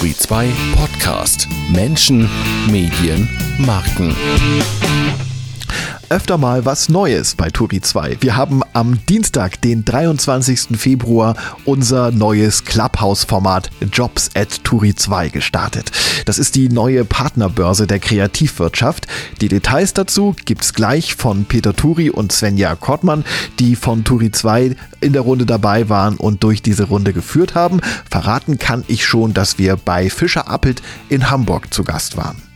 Turi 2 Podcast. Menschen, Medien, Marken öfter mal was Neues bei Turi 2. Wir haben am Dienstag, den 23. Februar, unser neues Clubhouse-Format Jobs at Turi 2 gestartet. Das ist die neue Partnerbörse der Kreativwirtschaft. Die Details dazu gibt's gleich von Peter Turi und Svenja Kortmann, die von Turi 2 in der Runde dabei waren und durch diese Runde geführt haben. Verraten kann ich schon, dass wir bei Fischer Appelt in Hamburg zu Gast waren.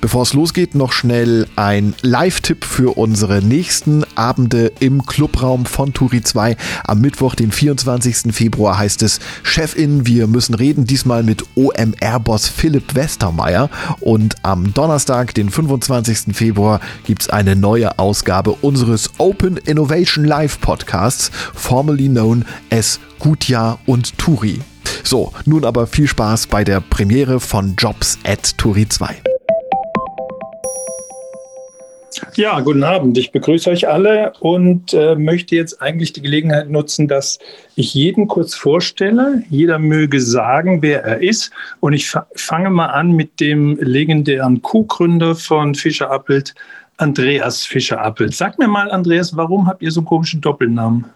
Bevor es losgeht, noch schnell ein Live-Tipp für unsere nächsten Abende im Clubraum von Turi 2. Am Mittwoch, den 24. Februar, heißt es Chefin, wir müssen reden, diesmal mit OMR-Boss Philipp Westermeier. Und am Donnerstag, den 25. Februar, gibt es eine neue Ausgabe unseres Open Innovation Live Podcasts, formerly known as Gutjahr und Turi. So, nun aber viel Spaß bei der Premiere von Jobs at Turi 2. Ja, guten Abend. Ich begrüße euch alle und äh, möchte jetzt eigentlich die Gelegenheit nutzen, dass ich jeden kurz vorstelle. Jeder möge sagen, wer er ist. Und ich fa fange mal an mit dem legendären Co-Gründer von Fischer Appelt, Andreas Fischer Appelt. Sag mir mal, Andreas, warum habt ihr so einen komischen Doppelnamen?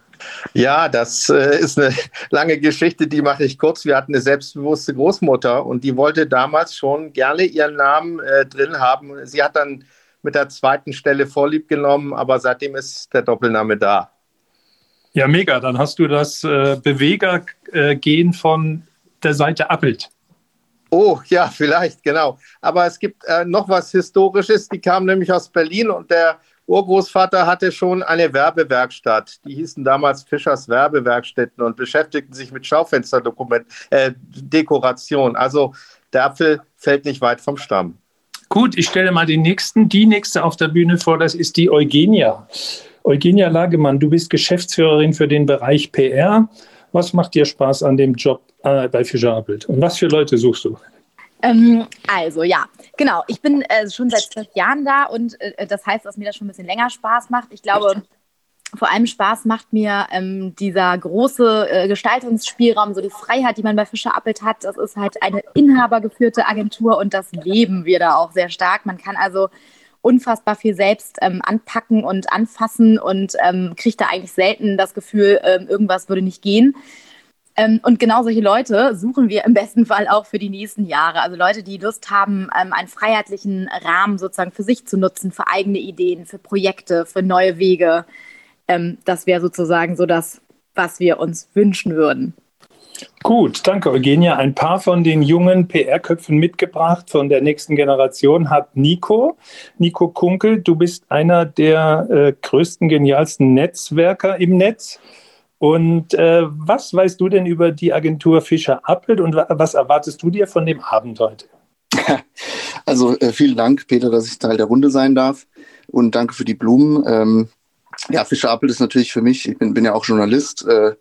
Ja, das äh, ist eine lange Geschichte, die mache ich kurz. Wir hatten eine selbstbewusste Großmutter und die wollte damals schon gerne ihren Namen äh, drin haben. Sie hat dann mit der zweiten Stelle vorlieb genommen, aber seitdem ist der Doppelname da. Ja, mega. Dann hast du das äh, Bewegergehen von der Seite Appelt. Oh, ja, vielleicht, genau. Aber es gibt äh, noch was Historisches. Die kam nämlich aus Berlin und der Urgroßvater hatte schon eine Werbewerkstatt. Die hießen damals Fischers Werbewerkstätten und beschäftigten sich mit Schaufensterdekoration. Äh, also der Apfel fällt nicht weit vom Stamm. Gut, ich stelle mal den nächsten, die nächste auf der Bühne vor, das ist die Eugenia. Eugenia Lagemann, du bist Geschäftsführerin für den Bereich PR. Was macht dir Spaß an dem Job äh, bei Fischer Appelt? Und was für Leute suchst du? Ähm, also ja, genau. Ich bin äh, schon seit zwölf Jahren da und äh, das heißt, dass mir das schon ein bisschen länger Spaß macht. Ich glaube, vor allem Spaß macht mir ähm, dieser große äh, Gestaltungsspielraum, so die Freiheit, die man bei Fischer Appelt hat. Das ist halt eine inhabergeführte Agentur und das leben wir da auch sehr stark. Man kann also unfassbar viel selbst ähm, anpacken und anfassen und ähm, kriegt da eigentlich selten das Gefühl, ähm, irgendwas würde nicht gehen. Ähm, und genau solche Leute suchen wir im besten Fall auch für die nächsten Jahre. Also Leute, die Lust haben, ähm, einen freiheitlichen Rahmen sozusagen für sich zu nutzen, für eigene Ideen, für Projekte, für neue Wege. Ähm, das wäre sozusagen so das, was wir uns wünschen würden. Gut, danke Eugenia. Ein paar von den jungen PR-Köpfen mitgebracht von der nächsten Generation hat Nico. Nico Kunkel, du bist einer der äh, größten, genialsten Netzwerker im Netz. Und äh, was weißt du denn über die Agentur Fischer Appelt und was erwartest du dir von dem Abend heute? Also äh, vielen Dank, Peter, dass ich Teil der Runde sein darf und danke für die Blumen. Ähm, ja, Fischer Appel ist natürlich für mich, ich bin, bin ja auch Journalist, äh,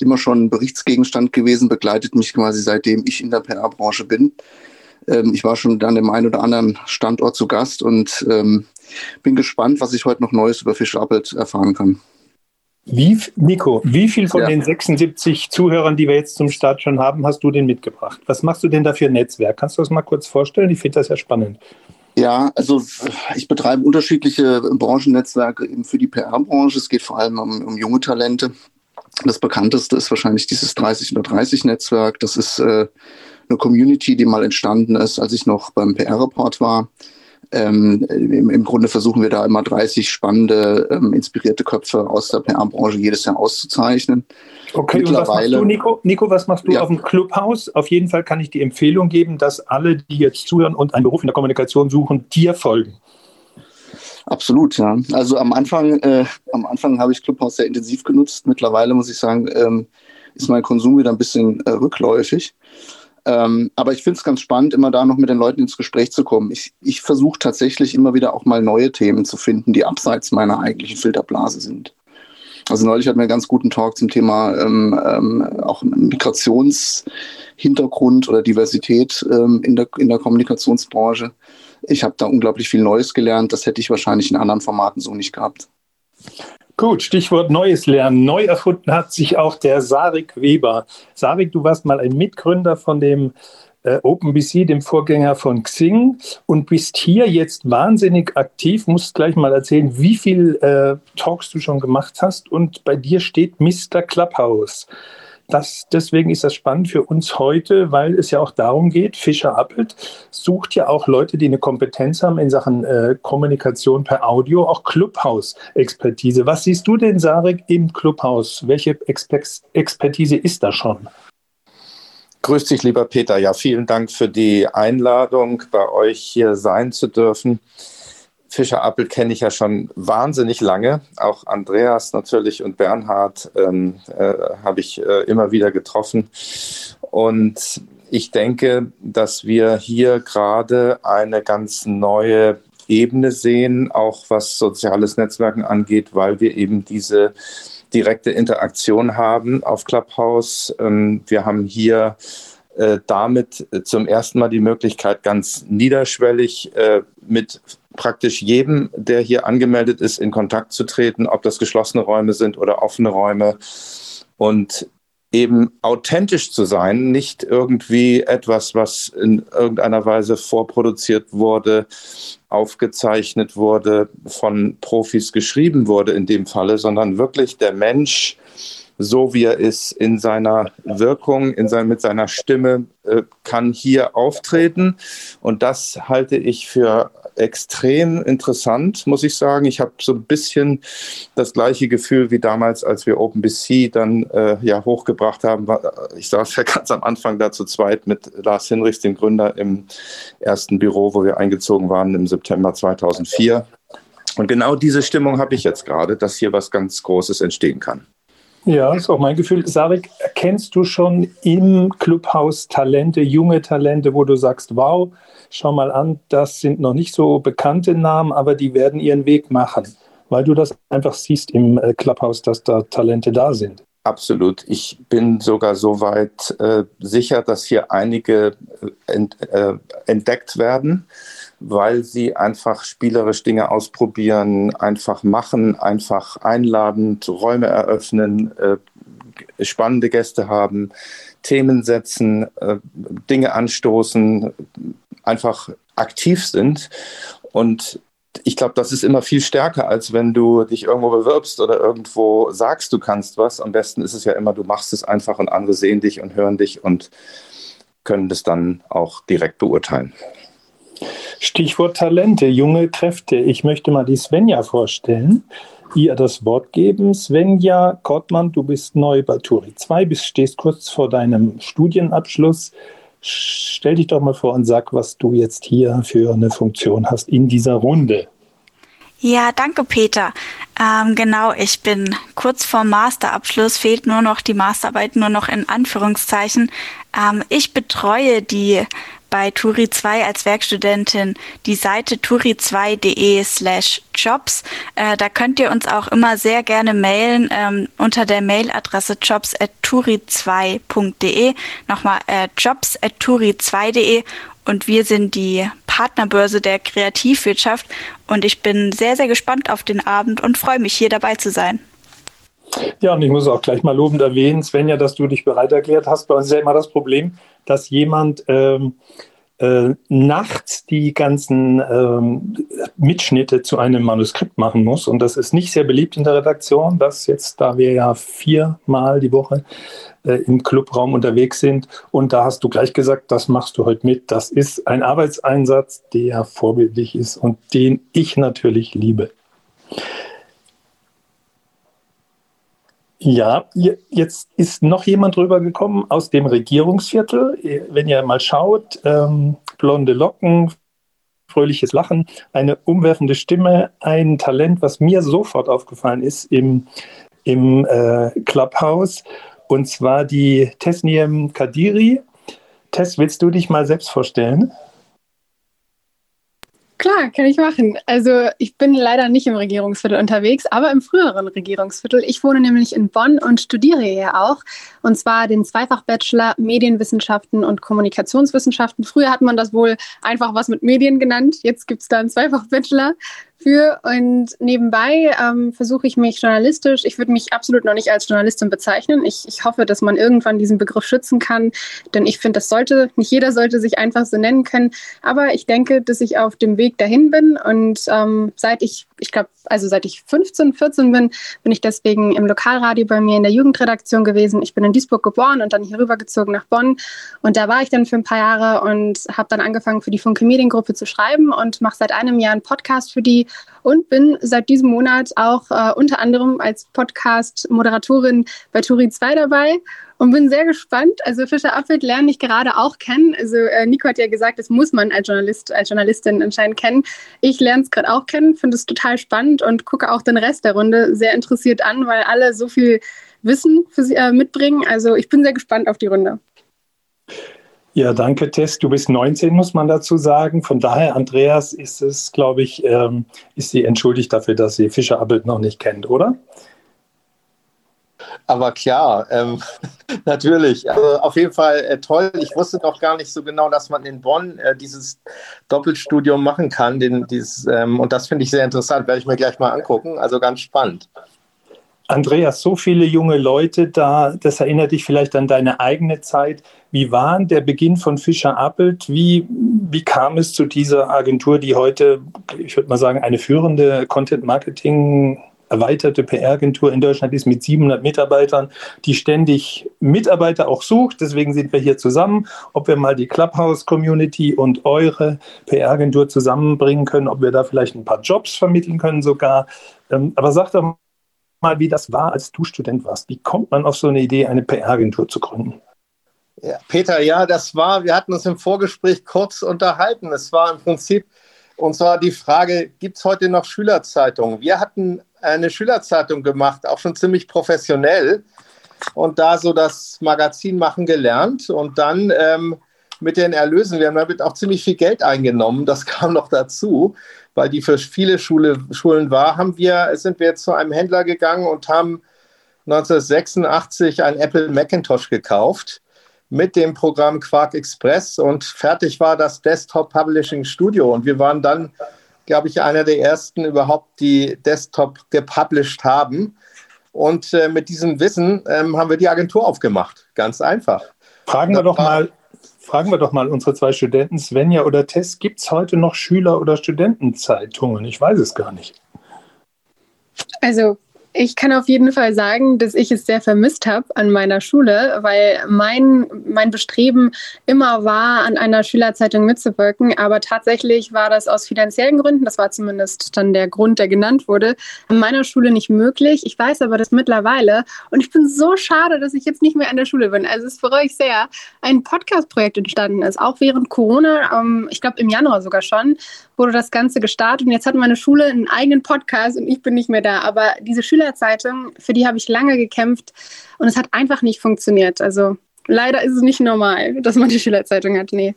immer schon ein Berichtsgegenstand gewesen, begleitet mich quasi seitdem ich in der PR-Branche bin. Ähm, ich war schon an dem einen oder anderen Standort zu Gast und ähm, bin gespannt, was ich heute noch Neues über Fischer Appel erfahren kann. Wie, Nico, wie viel von ja. den 76 Zuhörern, die wir jetzt zum Start schon haben, hast du denn mitgebracht? Was machst du denn da für ein Netzwerk? Kannst du das mal kurz vorstellen? Ich finde das ja spannend. Ja, also ich betreibe unterschiedliche Branchennetzwerke eben für die PR-Branche. Es geht vor allem um, um, junge Talente. Das bekannteste ist wahrscheinlich dieses 30 oder 30 Netzwerk. Das ist äh, eine Community, die mal entstanden ist, als ich noch beim PR-Report war. Ähm, im, im, Grunde versuchen wir da immer 30 spannende, ähm, inspirierte Köpfe aus der PR-Branche jedes Jahr auszuzeichnen. Okay, und was machst du, Nico? Nico, was machst du ja. auf dem Clubhaus? Auf jeden Fall kann ich die Empfehlung geben, dass alle, die jetzt zuhören und einen Beruf in der Kommunikation suchen, dir folgen. Absolut, ja. Also am Anfang, äh, am Anfang habe ich Clubhouse sehr intensiv genutzt. Mittlerweile muss ich sagen, ähm, ist mein Konsum wieder ein bisschen äh, rückläufig. Ähm, aber ich finde es ganz spannend, immer da noch mit den Leuten ins Gespräch zu kommen. Ich, ich versuche tatsächlich immer wieder auch mal neue Themen zu finden, die abseits meiner eigentlichen Filterblase sind. Also neulich hatten wir einen ganz guten Talk zum Thema ähm, ähm, auch Migrationshintergrund oder Diversität ähm, in, der, in der Kommunikationsbranche. Ich habe da unglaublich viel Neues gelernt. Das hätte ich wahrscheinlich in anderen Formaten so nicht gehabt. Gut, Stichwort Neues lernen. Neu erfunden hat sich auch der Sarik Weber. Sarik, du warst mal ein Mitgründer von dem äh, OpenBC, dem Vorgänger von Xing, und bist hier jetzt wahnsinnig aktiv. Musst gleich mal erzählen, wie viel äh, Talks du schon gemacht hast. Und bei dir steht Mr. Clubhouse. Das, deswegen ist das spannend für uns heute, weil es ja auch darum geht, Fischer Appelt sucht ja auch Leute, die eine Kompetenz haben in Sachen äh, Kommunikation per Audio, auch Clubhouse-Expertise. Was siehst du denn, Sarek, im Clubhouse? Welche Expertise ist da schon? Grüß dich, lieber Peter. Ja, vielen Dank für die Einladung, bei euch hier sein zu dürfen. Fischer Appel kenne ich ja schon wahnsinnig lange. Auch Andreas natürlich und Bernhard ähm, äh, habe ich äh, immer wieder getroffen. Und ich denke, dass wir hier gerade eine ganz neue Ebene sehen, auch was soziales Netzwerken angeht, weil wir eben diese direkte Interaktion haben auf Clubhouse. Ähm, wir haben hier äh, damit äh, zum ersten Mal die Möglichkeit, ganz niederschwellig äh, mit praktisch jedem, der hier angemeldet ist, in Kontakt zu treten, ob das geschlossene Räume sind oder offene Räume. Und eben authentisch zu sein, nicht irgendwie etwas, was in irgendeiner Weise vorproduziert wurde, aufgezeichnet wurde, von Profis geschrieben wurde in dem Falle, sondern wirklich der Mensch, so wie er ist, in seiner Wirkung, in sein, mit seiner Stimme, äh, kann hier auftreten. Und das halte ich für extrem interessant, muss ich sagen. Ich habe so ein bisschen das gleiche Gefühl wie damals, als wir OpenBC dann äh, ja hochgebracht haben. Ich saß ja ganz am Anfang da zu zweit mit Lars Hinrichs, dem Gründer, im ersten Büro, wo wir eingezogen waren im September 2004. Und genau diese Stimmung habe ich jetzt gerade, dass hier was ganz Großes entstehen kann. Ja, ist auch mein Gefühl. Sarik, erkennst du schon im Clubhaus Talente, junge Talente, wo du sagst, wow, schau mal an, das sind noch nicht so bekannte Namen, aber die werden ihren Weg machen, weil du das einfach siehst im äh, Clubhaus, dass da Talente da sind. Absolut. Ich bin sogar so weit äh, sicher, dass hier einige äh, ent, äh, entdeckt werden weil sie einfach spielerisch Dinge ausprobieren, einfach machen, einfach einladen, Räume eröffnen, äh, spannende Gäste haben, Themen setzen, äh, Dinge anstoßen, einfach aktiv sind. Und ich glaube, das ist immer viel stärker, als wenn du dich irgendwo bewirbst oder irgendwo sagst, du kannst was. Am besten ist es ja immer, du machst es einfach und andere sehen dich und hören dich und können das dann auch direkt beurteilen. Stichwort Talente, junge Kräfte. Ich möchte mal die Svenja vorstellen, ihr das Wort geben. Svenja Kortmann, du bist neu bei Turi 2, bist, stehst kurz vor deinem Studienabschluss. Stell dich doch mal vor und sag, was du jetzt hier für eine Funktion hast in dieser Runde. Ja, danke, Peter. Ähm, genau, ich bin kurz vor Masterabschluss, fehlt nur noch die Masterarbeit, nur noch in Anführungszeichen. Ähm, ich betreue die bei Turi 2 als Werkstudentin die Seite turi2.de slash jobs. Äh, da könnt ihr uns auch immer sehr gerne mailen ähm, unter der Mailadresse jobs at turi2.de. Nochmal äh, jobs at turi2.de und wir sind die Partnerbörse der Kreativwirtschaft und ich bin sehr, sehr gespannt auf den Abend und freue mich, hier dabei zu sein. Ja, und ich muss auch gleich mal lobend erwähnen, Svenja, dass du dich bereit erklärt hast. Bei uns ist ja immer das Problem, dass jemand ähm, äh, nachts die ganzen ähm, Mitschnitte zu einem Manuskript machen muss. Und das ist nicht sehr beliebt in der Redaktion, dass jetzt, da wir ja viermal die Woche äh, im Clubraum unterwegs sind, und da hast du gleich gesagt, das machst du heute mit. Das ist ein Arbeitseinsatz, der vorbildlich ist und den ich natürlich liebe. Ja, jetzt ist noch jemand rübergekommen aus dem Regierungsviertel. Wenn ihr mal schaut, ähm, blonde Locken, fröhliches Lachen, eine umwerfende Stimme, ein Talent, was mir sofort aufgefallen ist im, im äh, Clubhouse, und zwar die Tesniem Kadiri. Tess, willst du dich mal selbst vorstellen? Klar, kann ich machen. Also ich bin leider nicht im Regierungsviertel unterwegs, aber im früheren Regierungsviertel. Ich wohne nämlich in Bonn und studiere hier auch. Und zwar den Zweifach-Bachelor Medienwissenschaften und Kommunikationswissenschaften. Früher hat man das wohl einfach was mit Medien genannt. Jetzt gibt es da einen Zweifach-Bachelor für. Und nebenbei ähm, versuche ich mich journalistisch, ich würde mich absolut noch nicht als Journalistin bezeichnen. Ich, ich hoffe, dass man irgendwann diesen Begriff schützen kann, denn ich finde, das sollte, nicht jeder sollte sich einfach so nennen können. Aber ich denke, dass ich auf dem Weg dahin bin. Und ähm, seit ich, ich glaube, also seit ich 15, 14 bin, bin ich deswegen im Lokalradio bei mir in der Jugendredaktion gewesen. Ich bin in Duisburg geboren und dann hier rübergezogen nach Bonn. Und da war ich dann für ein paar Jahre und habe dann angefangen, für die Funke Mediengruppe zu schreiben und mache seit einem Jahr einen Podcast für die und bin seit diesem Monat auch äh, unter anderem als Podcast-Moderatorin bei Turi 2 dabei und bin sehr gespannt. Also Fischer Appelt lerne ich gerade auch kennen. Also äh, Nico hat ja gesagt, das muss man als Journalist, als Journalistin anscheinend kennen. Ich lerne es gerade auch kennen, finde es total spannend und gucke auch den Rest der Runde sehr interessiert an, weil alle so viel Wissen für sie äh, mitbringen. Also ich bin sehr gespannt auf die Runde. Ja, danke, Tess. Du bist 19, muss man dazu sagen. Von daher, Andreas, ist es, glaube ich, ähm, ist sie entschuldigt dafür, dass sie Fischer Appelt noch nicht kennt, oder? Aber klar, ähm, natürlich. Also auf jeden Fall äh, toll. Ich wusste noch gar nicht so genau, dass man in Bonn äh, dieses Doppelstudium machen kann. Den, dieses, ähm, und das finde ich sehr interessant. Werde ich mir gleich mal angucken. Also ganz spannend. Andreas, so viele junge Leute da, das erinnert dich vielleicht an deine eigene Zeit. Wie war der Beginn von Fischer Appelt? Wie, wie kam es zu dieser Agentur, die heute, ich würde mal sagen, eine führende Content Marketing erweiterte PR-Agentur in Deutschland ist mit 700 Mitarbeitern, die ständig Mitarbeiter auch sucht. Deswegen sind wir hier zusammen. Ob wir mal die Clubhouse-Community und eure PR-Agentur zusammenbringen können, ob wir da vielleicht ein paar Jobs vermitteln können sogar. Ähm, aber sag doch mal, wie das war, als du Student warst. Wie kommt man auf so eine Idee, eine PR-Agentur zu gründen? Ja, Peter, ja, das war, wir hatten uns im Vorgespräch kurz unterhalten. Es war im Prinzip, und zwar die Frage, gibt es heute noch Schülerzeitungen? Wir hatten eine Schülerzeitung gemacht, auch schon ziemlich professionell und da so das Magazin machen gelernt und dann ähm, mit den Erlösen, wir haben damit auch ziemlich viel Geld eingenommen, das kam noch dazu weil die für viele Schule, Schulen war, haben wir, sind wir zu einem Händler gegangen und haben 1986 ein Apple Macintosh gekauft mit dem Programm Quark Express und fertig war das Desktop Publishing Studio. Und wir waren dann, glaube ich, einer der ersten überhaupt, die Desktop gepublished haben. Und äh, mit diesem Wissen ähm, haben wir die Agentur aufgemacht. Ganz einfach. Fragen wir doch mal, fragen wir doch mal unsere zwei Studenten, Svenja oder Tess, gibt es heute noch Schüler- oder Studentenzeitungen? Ich weiß es gar nicht. Also ich kann auf jeden Fall sagen, dass ich es sehr vermisst habe an meiner Schule, weil mein, mein Bestreben immer war, an einer Schülerzeitung mitzuwirken. Aber tatsächlich war das aus finanziellen Gründen, das war zumindest dann der Grund, der genannt wurde, an meiner Schule nicht möglich. Ich weiß aber das mittlerweile und ich bin so schade, dass ich jetzt nicht mehr an der Schule bin. Also es bereue ich sehr, ein Podcast-Projekt entstanden ist, auch während Corona, ähm, ich glaube im Januar sogar schon, wurde das Ganze gestartet und jetzt hat meine Schule einen eigenen Podcast und ich bin nicht mehr da. Aber diese Schüler Schülerzeitung, für die habe ich lange gekämpft und es hat einfach nicht funktioniert. Also leider ist es nicht normal, dass man die Schülerzeitung hat. Nee.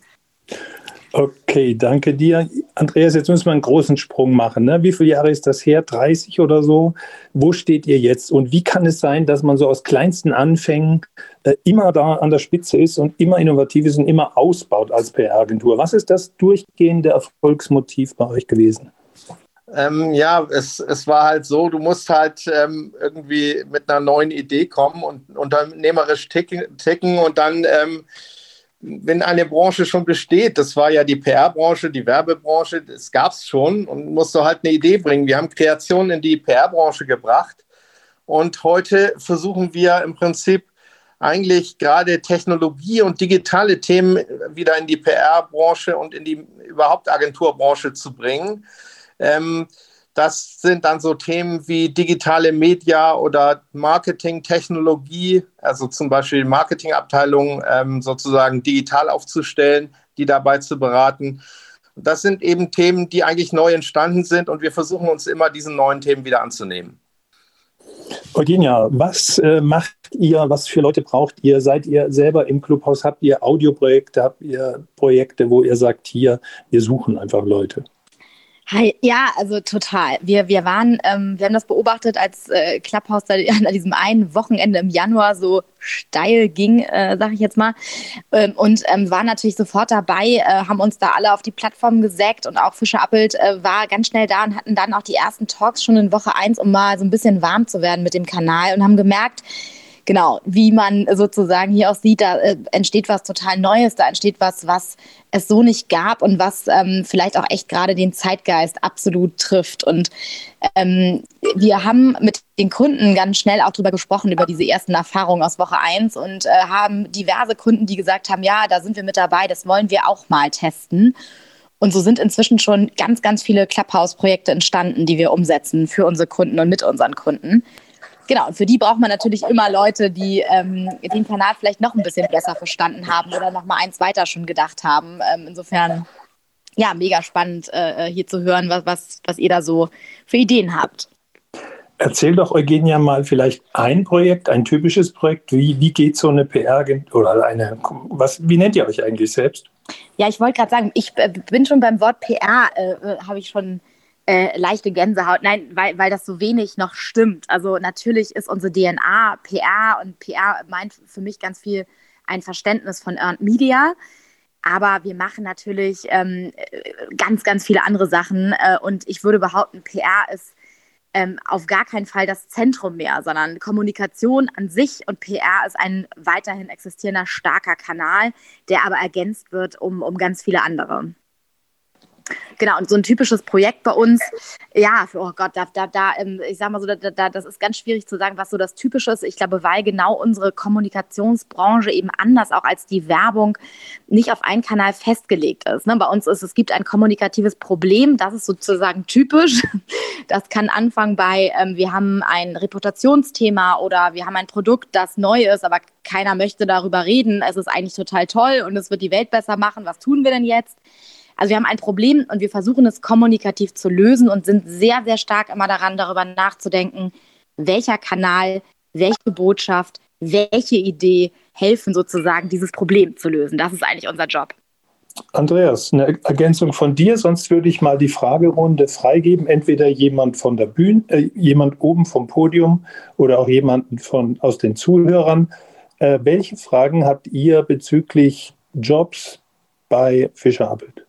Okay, danke dir. Andreas, jetzt müssen wir einen großen Sprung machen. Ne? Wie viele Jahre ist das her? 30 oder so? Wo steht ihr jetzt? Und wie kann es sein, dass man so aus kleinsten Anfängen äh, immer da an der Spitze ist und immer innovativ ist und immer ausbaut als PR-Agentur? Was ist das durchgehende Erfolgsmotiv bei euch gewesen? Ähm, ja, es, es war halt so, du musst halt ähm, irgendwie mit einer neuen Idee kommen und unternehmerisch ticken, ticken und dann, ähm, wenn eine Branche schon besteht, das war ja die PR-Branche, die Werbebranche, das gab es schon und musst du halt eine Idee bringen. Wir haben Kreationen in die PR-Branche gebracht und heute versuchen wir im Prinzip eigentlich gerade Technologie und digitale Themen wieder in die PR-Branche und in die überhaupt Agenturbranche zu bringen. Ähm, das sind dann so Themen wie digitale Media oder Marketing-Technologie, also zum Beispiel Marketingabteilungen ähm, sozusagen digital aufzustellen, die dabei zu beraten. Das sind eben Themen, die eigentlich neu entstanden sind und wir versuchen uns immer diesen neuen Themen wieder anzunehmen. Eugenia, was äh, macht ihr, was für Leute braucht ihr? Seid ihr selber im Clubhaus? Habt ihr Audioprojekte? Habt ihr Projekte, wo ihr sagt, hier, wir suchen einfach Leute? Hi, ja, also total. Wir, wir waren, ähm, wir haben das beobachtet, als äh, Clubhouse da an diesem einen Wochenende im Januar so steil ging, äh, sag ich jetzt mal. Ähm, und ähm, waren natürlich sofort dabei, äh, haben uns da alle auf die Plattform gesägt und auch Fischer Appelt äh, war ganz schnell da und hatten dann auch die ersten Talks schon in Woche eins, um mal so ein bisschen warm zu werden mit dem Kanal und haben gemerkt, genau, wie man sozusagen hier auch sieht, da äh, entsteht was total Neues, da entsteht was, was es so nicht gab und was ähm, vielleicht auch echt gerade den Zeitgeist absolut trifft. Und ähm, wir haben mit den Kunden ganz schnell auch darüber gesprochen, über diese ersten Erfahrungen aus Woche 1 und äh, haben diverse Kunden, die gesagt haben, ja, da sind wir mit dabei, das wollen wir auch mal testen. Und so sind inzwischen schon ganz, ganz viele Clubhouse-Projekte entstanden, die wir umsetzen für unsere Kunden und mit unseren Kunden. Genau, und für die braucht man natürlich immer Leute, die ähm, den Kanal vielleicht noch ein bisschen besser verstanden haben oder noch mal eins weiter schon gedacht haben. Ähm, insofern, ja, mega spannend äh, hier zu hören, was, was, was ihr da so für Ideen habt. Erzähl doch, Eugenia, mal vielleicht ein Projekt, ein typisches Projekt. Wie, wie geht so eine PR oder eine, was, wie nennt ihr euch eigentlich selbst? Ja, ich wollte gerade sagen, ich äh, bin schon beim Wort PR, äh, äh habe ich schon äh, leichte Gänsehaut. Nein, weil, weil das so wenig noch stimmt. Also natürlich ist unsere DNA PR und PR meint für mich ganz viel ein Verständnis von Earned Media. Aber wir machen natürlich ähm, ganz, ganz viele andere Sachen. Äh, und ich würde behaupten, PR ist ähm, auf gar keinen Fall das Zentrum mehr, sondern Kommunikation an sich und PR ist ein weiterhin existierender starker Kanal, der aber ergänzt wird um, um ganz viele andere. Genau, und so ein typisches Projekt bei uns, ja, oh Gott, da, da, da ähm, ich sag mal so, da, da, das ist ganz schwierig zu sagen, was so das Typische ist. Ich glaube, weil genau unsere Kommunikationsbranche eben anders auch als die Werbung nicht auf einen Kanal festgelegt ist. Ne? Bei uns ist, es gibt ein kommunikatives Problem, das ist sozusagen typisch. Das kann anfangen bei, ähm, wir haben ein Reputationsthema oder wir haben ein Produkt, das neu ist, aber keiner möchte darüber reden. Es ist eigentlich total toll und es wird die Welt besser machen. Was tun wir denn jetzt? Also wir haben ein Problem und wir versuchen es kommunikativ zu lösen und sind sehr, sehr stark immer daran, darüber nachzudenken, welcher Kanal, welche Botschaft, welche Idee helfen sozusagen, dieses Problem zu lösen. Das ist eigentlich unser Job. Andreas, eine Ergänzung von dir, sonst würde ich mal die Fragerunde freigeben. Entweder jemand von der Bühne, äh, jemand oben vom Podium oder auch jemanden von, aus den Zuhörern. Äh, welche Fragen habt ihr bezüglich Jobs bei Fischer Appelt?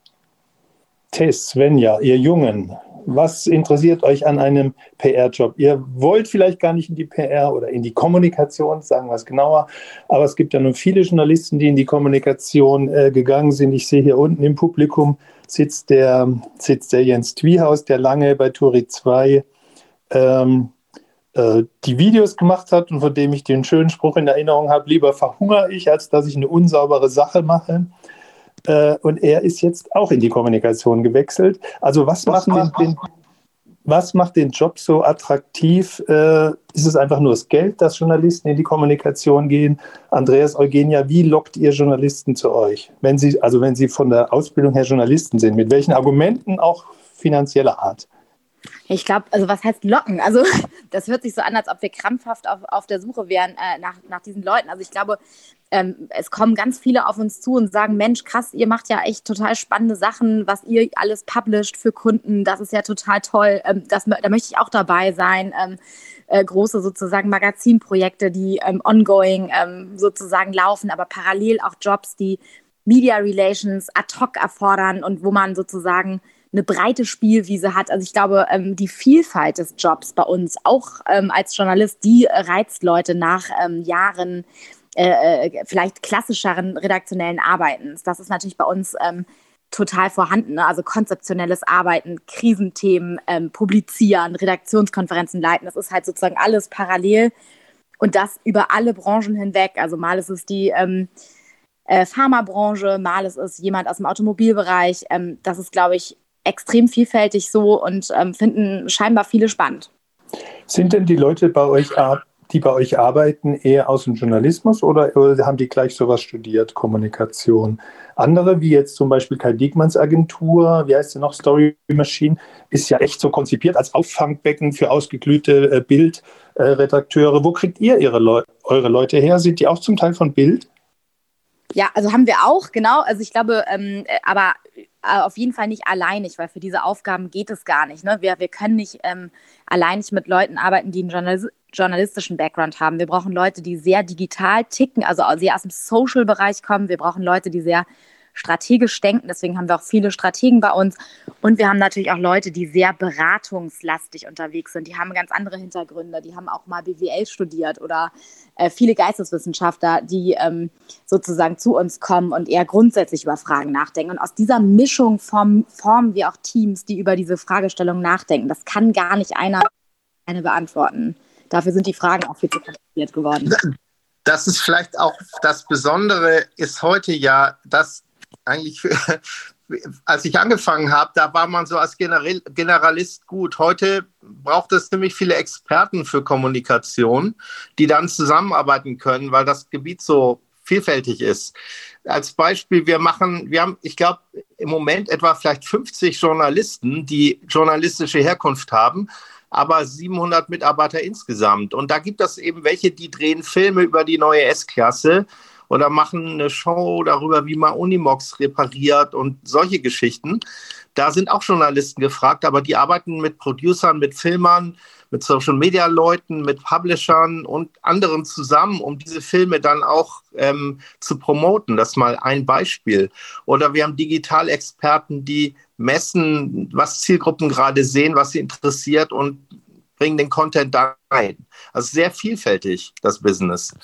Tess, Svenja, ihr Jungen, was interessiert euch an einem PR-Job? Ihr wollt vielleicht gar nicht in die PR oder in die Kommunikation, sagen wir es genauer, aber es gibt ja nun viele Journalisten, die in die Kommunikation äh, gegangen sind. Ich sehe hier unten im Publikum sitzt der, sitzt der Jens Twiehaus, der lange bei Turi 2 ähm, äh, die Videos gemacht hat und von dem ich den schönen Spruch in Erinnerung habe, lieber verhungere ich, als dass ich eine unsaubere Sache mache. Äh, und er ist jetzt auch in die Kommunikation gewechselt. Also was, was macht, den, was macht den Job so attraktiv? Äh, ist es einfach nur das Geld, dass Journalisten in die Kommunikation gehen? Andreas Eugenia, wie lockt ihr Journalisten zu euch? Wenn sie, also wenn sie von der Ausbildung her Journalisten sind, mit welchen Argumenten auch finanzieller Art? Ich glaube, also was heißt locken? Also das hört sich so an, als ob wir krampfhaft auf, auf der Suche wären äh, nach, nach diesen Leuten. Also ich glaube, ähm, es kommen ganz viele auf uns zu und sagen, Mensch, krass, ihr macht ja echt total spannende Sachen, was ihr alles publisht für Kunden. Das ist ja total toll. Ähm, das, da möchte ich auch dabei sein. Ähm, äh, große sozusagen Magazinprojekte, die ähm, ongoing ähm, sozusagen laufen, aber parallel auch Jobs, die Media Relations ad hoc erfordern und wo man sozusagen eine breite Spielwiese hat. Also ich glaube, ähm, die Vielfalt des Jobs bei uns, auch als Journalist, die reizt Leute nach Jahren äh, äh, vielleicht klassischeren redaktionellen Arbeitens. Das ist natürlich bei uns ähm, total vorhanden. Ne? Also konzeptionelles Arbeiten, Krisenthemen, ähm, publizieren, Redaktionskonferenzen leiten. Das ist halt sozusagen alles parallel und das über alle Branchen hinweg. Also mal ist es die ähm, äh, Pharmabranche, mal ist es jemand aus dem Automobilbereich. Ähm, das ist, glaube ich, extrem vielfältig so und ähm, finden scheinbar viele spannend. Sind denn die Leute bei euch ab? Die bei euch arbeiten, eher aus dem Journalismus oder, oder haben die gleich sowas studiert, Kommunikation? Andere, wie jetzt zum Beispiel Kai Diekmanns Agentur, wie heißt sie noch, Story Machine, ist ja echt so konzipiert als Auffangbecken für ausgeglühte äh, Bildredakteure. Wo kriegt ihr ihre Leu eure Leute her? Sind die auch zum Teil von Bild? Ja, also haben wir auch, genau. Also ich glaube, ähm, aber äh, auf jeden Fall nicht alleinig, weil für diese Aufgaben geht es gar nicht. Ne? Wir, wir können nicht ähm, alleinig mit Leuten arbeiten, die einen Journalis journalistischen Background haben. Wir brauchen Leute, die sehr digital ticken, also sehr aus dem Social-Bereich kommen. Wir brauchen Leute, die sehr strategisch denken. Deswegen haben wir auch viele Strategen bei uns. Und wir haben natürlich auch Leute, die sehr beratungslastig unterwegs sind. Die haben ganz andere Hintergründe. Die haben auch mal BWL studiert oder äh, viele Geisteswissenschaftler, die ähm, sozusagen zu uns kommen und eher grundsätzlich über Fragen nachdenken. Und aus dieser Mischung vom, formen wir auch Teams, die über diese Fragestellung nachdenken. Das kann gar nicht einer eine beantworten. Dafür sind die Fragen auch viel zu kompliziert geworden. Das ist vielleicht auch das Besondere, ist heute ja, dass eigentlich, als ich angefangen habe, da war man so als General, Generalist gut. Heute braucht es ziemlich viele Experten für Kommunikation, die dann zusammenarbeiten können, weil das Gebiet so vielfältig ist. Als Beispiel, wir machen, wir haben, ich glaube, im Moment etwa vielleicht 50 Journalisten, die journalistische Herkunft haben, aber 700 Mitarbeiter insgesamt. Und da gibt es eben welche, die drehen Filme über die neue S-Klasse oder machen eine Show darüber, wie man Unimox repariert und solche Geschichten. Da sind auch Journalisten gefragt, aber die arbeiten mit Producern, mit Filmern, mit Social Media Leuten, mit Publishern und anderen zusammen, um diese Filme dann auch ähm, zu promoten. Das ist mal ein Beispiel. Oder wir haben Digitalexperten, die messen, was Zielgruppen gerade sehen, was sie interessiert und bringen den Content da rein. Also sehr vielfältig, das Business.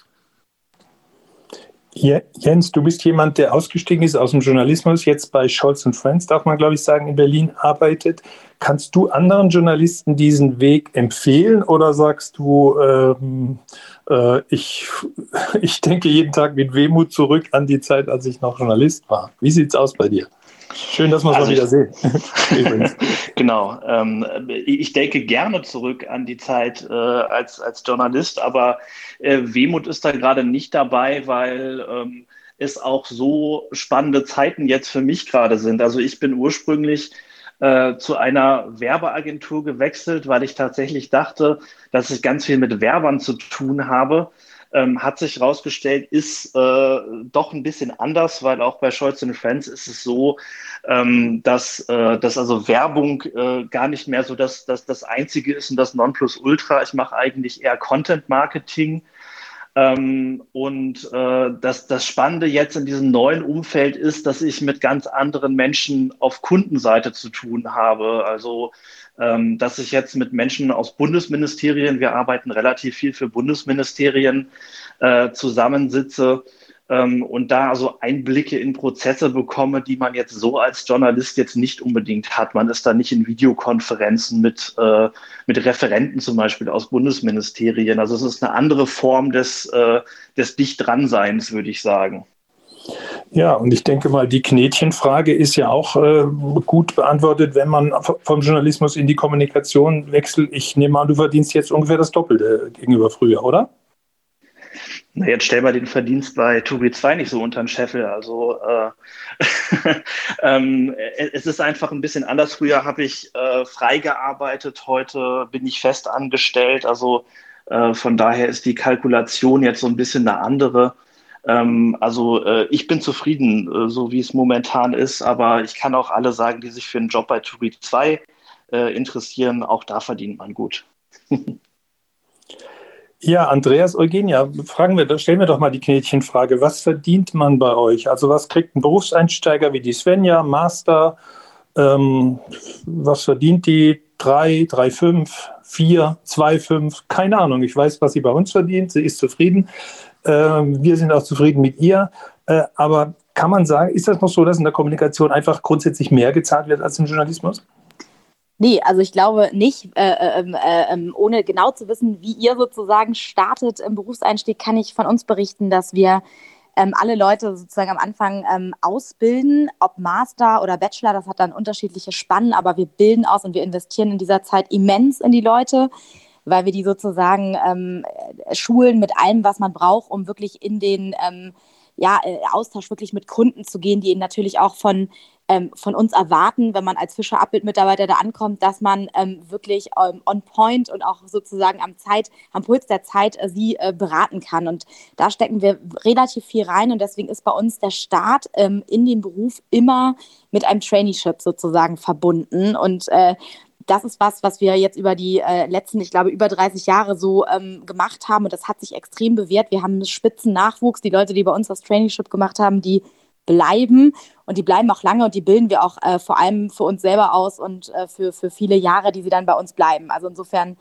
Jens, du bist jemand, der ausgestiegen ist aus dem Journalismus, jetzt bei Scholz Friends, darf man glaube ich sagen, in Berlin arbeitet. Kannst du anderen Journalisten diesen Weg empfehlen oder sagst du, ähm, äh, ich, ich denke jeden Tag mit Wehmut zurück an die Zeit, als ich noch Journalist war? Wie sieht es aus bei dir? Schön, dass wir es also mal wieder sehen. genau. Ähm, ich denke gerne zurück an die Zeit äh, als, als Journalist, aber äh, Wehmut ist da gerade nicht dabei, weil ähm, es auch so spannende Zeiten jetzt für mich gerade sind. Also ich bin ursprünglich äh, zu einer Werbeagentur gewechselt, weil ich tatsächlich dachte, dass ich ganz viel mit Werbern zu tun habe ähm, hat sich herausgestellt, ist äh, doch ein bisschen anders, weil auch bei Scholz Friends ist es so, ähm, dass, äh, dass also Werbung äh, gar nicht mehr so das, das, das Einzige ist und das Nonplusultra. Ich mache eigentlich eher Content Marketing. Ähm, und äh, das, das Spannende jetzt in diesem neuen Umfeld ist, dass ich mit ganz anderen Menschen auf Kundenseite zu tun habe. Also ähm, dass ich jetzt mit Menschen aus Bundesministerien, wir arbeiten relativ viel für Bundesministerien, äh, zusammensitze ähm, und da also Einblicke in Prozesse bekomme, die man jetzt so als Journalist jetzt nicht unbedingt hat. Man ist da nicht in Videokonferenzen mit, äh, mit Referenten zum Beispiel aus Bundesministerien. Also es ist eine andere Form des, äh, des Dicht-Dran-Seins, würde ich sagen. Ja, und ich denke mal, die Knetchenfrage ist ja auch äh, gut beantwortet, wenn man vom Journalismus in die Kommunikation wechselt. Ich nehme an, du verdienst jetzt ungefähr das Doppelte gegenüber früher, oder? Na, jetzt stell mal den Verdienst bei Tobi 2 nicht so unter den Scheffel. Also äh, ähm, es ist einfach ein bisschen anders. Früher habe ich äh, frei gearbeitet, heute bin ich fest angestellt. Also äh, von daher ist die Kalkulation jetzt so ein bisschen eine andere. Ähm, also äh, ich bin zufrieden, äh, so wie es momentan ist, aber ich kann auch alle sagen, die sich für einen Job bei Turi 2 äh, interessieren, auch da verdient man gut. Ja, Andreas Eugenia, fragen wir, stellen wir doch mal die Knätchenfrage. Was verdient man bei euch? Also was kriegt ein Berufseinsteiger wie die Svenja, Master? Ähm, was verdient die? Drei, drei, fünf, vier, zwei, fünf? Keine Ahnung. Ich weiß, was sie bei uns verdient. Sie ist zufrieden. Ähm, wir sind auch zufrieden mit ihr. Äh, aber kann man sagen, ist das noch so, dass in der Kommunikation einfach grundsätzlich mehr gezahlt wird als im Journalismus? Nee, also ich glaube nicht. Äh, äh, ähm, äh, ähm, ohne genau zu wissen, wie ihr sozusagen startet im Berufseinstieg, kann ich von uns berichten, dass wir ähm, alle Leute sozusagen am Anfang ähm, ausbilden, ob Master oder Bachelor, das hat dann unterschiedliche Spannen, aber wir bilden aus und wir investieren in dieser Zeit immens in die Leute weil wir die sozusagen ähm, schulen mit allem, was man braucht, um wirklich in den ähm, ja, äh, Austausch wirklich mit Kunden zu gehen, die eben natürlich auch von ähm, von uns erwarten, wenn man als Fischer Abbildmitarbeiter da ankommt, dass man ähm, wirklich ähm, on point und auch sozusagen am Zeit, am Puls der Zeit äh, sie äh, beraten kann. Und da stecken wir relativ viel rein und deswegen ist bei uns der Start ähm, in den Beruf immer mit einem Traineeship sozusagen verbunden. Und äh, das ist was, was wir jetzt über die äh, letzten, ich glaube, über 30 Jahre so ähm, gemacht haben. Und das hat sich extrem bewährt. Wir haben einen spitzen Nachwuchs. Die Leute, die bei uns das Traineeship gemacht haben, die bleiben und die bleiben auch lange und die bilden wir auch äh, vor allem für uns selber aus und äh, für, für viele Jahre, die sie dann bei uns bleiben. Also insofern,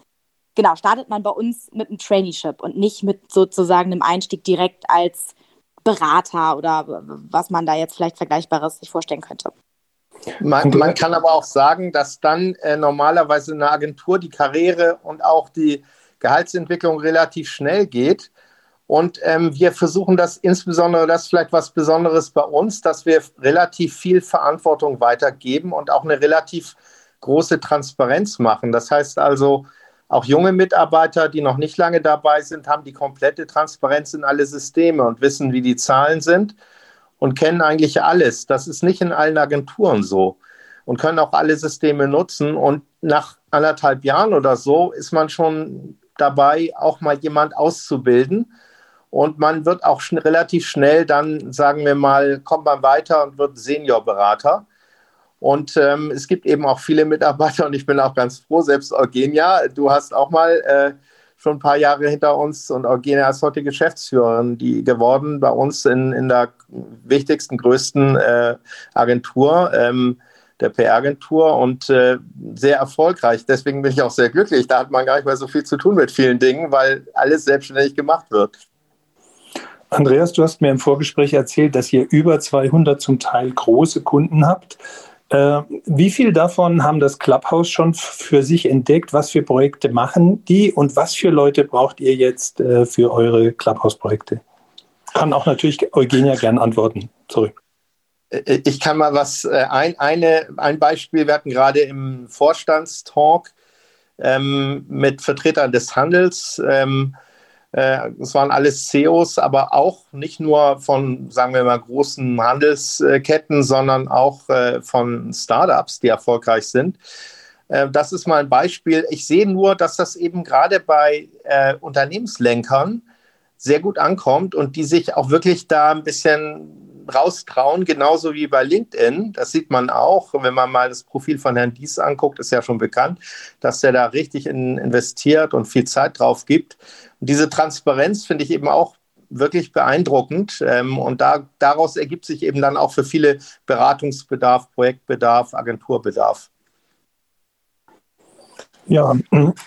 genau, startet man bei uns mit einem Traineeship und nicht mit sozusagen einem Einstieg direkt als Berater oder was man da jetzt vielleicht Vergleichbares sich vorstellen könnte. Man, man kann aber auch sagen, dass dann äh, normalerweise eine Agentur die Karriere und auch die Gehaltsentwicklung relativ schnell geht. Und ähm, wir versuchen das insbesondere, das ist vielleicht was Besonderes bei uns, dass wir relativ viel Verantwortung weitergeben und auch eine relativ große Transparenz machen. Das heißt also, auch junge Mitarbeiter, die noch nicht lange dabei sind, haben die komplette Transparenz in alle Systeme und wissen, wie die Zahlen sind und kennen eigentlich alles. Das ist nicht in allen Agenturen so und können auch alle Systeme nutzen. Und nach anderthalb Jahren oder so ist man schon dabei, auch mal jemand auszubilden. Und man wird auch schn relativ schnell dann, sagen wir mal, kommt man weiter und wird Seniorberater. Und ähm, es gibt eben auch viele Mitarbeiter und ich bin auch ganz froh, selbst Eugenia, du hast auch mal äh, schon ein paar Jahre hinter uns und Eugenia ist heute Geschäftsführerin die geworden bei uns in, in der wichtigsten, größten äh, Agentur, ähm, der PR-Agentur und äh, sehr erfolgreich. Deswegen bin ich auch sehr glücklich. Da hat man gar nicht mehr so viel zu tun mit vielen Dingen, weil alles selbstständig gemacht wird. Andreas, du hast mir im Vorgespräch erzählt, dass ihr über 200 zum Teil große Kunden habt. Äh, wie viel davon haben das Clubhouse schon für sich entdeckt? Was für Projekte machen die und was für Leute braucht ihr jetzt äh, für eure Clubhouse-Projekte? Kann auch natürlich Eugenia gern antworten. Sorry. Äh, ich kann mal was, ein, eine, ein Beispiel, wir hatten gerade im Vorstandstalk ähm, mit Vertretern des Handels, ähm, äh, es waren alles CEOs, aber auch nicht nur von, sagen wir mal, großen Handelsketten, sondern auch äh, von Startups, die erfolgreich sind. Äh, das ist mal ein Beispiel. Ich sehe nur, dass das eben gerade bei Unternehmenslenkern sehr gut ankommt und die sich auch wirklich da ein bisschen raustrauen, genauso wie bei LinkedIn. Das sieht man auch, wenn man mal das Profil von Herrn Dies anguckt, ist ja schon bekannt, dass der da richtig in, investiert und viel Zeit drauf gibt. Und diese Transparenz finde ich eben auch wirklich beeindruckend. Ähm, und da, daraus ergibt sich eben dann auch für viele Beratungsbedarf, Projektbedarf, Agenturbedarf. Ja.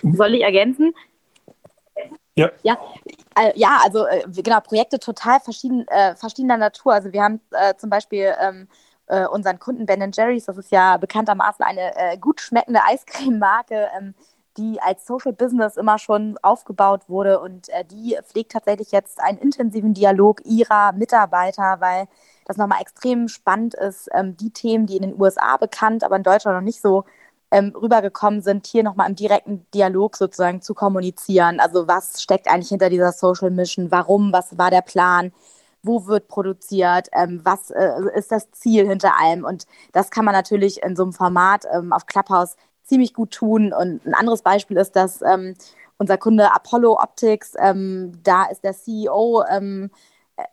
Soll ich ergänzen? Ja. Ja, äh, ja also äh, genau, Projekte total verschieden, äh, verschiedener Natur. Also wir haben äh, zum Beispiel ähm, äh, unseren Kunden Ben Jerry's, das ist ja bekanntermaßen eine äh, gut schmeckende Eiscreme-Marke, ähm, die als Social Business immer schon aufgebaut wurde und die pflegt tatsächlich jetzt einen intensiven Dialog ihrer Mitarbeiter, weil das nochmal extrem spannend ist, ähm, die Themen, die in den USA bekannt, aber in Deutschland noch nicht so ähm, rübergekommen sind, hier nochmal im direkten Dialog sozusagen zu kommunizieren. Also was steckt eigentlich hinter dieser Social Mission? Warum? Was war der Plan? Wo wird produziert? Ähm, was äh, ist das Ziel hinter allem? Und das kann man natürlich in so einem Format ähm, auf Clubhouse ziemlich gut tun. Und ein anderes Beispiel ist, dass ähm, unser Kunde Apollo Optics, ähm, da ist der CEO ähm,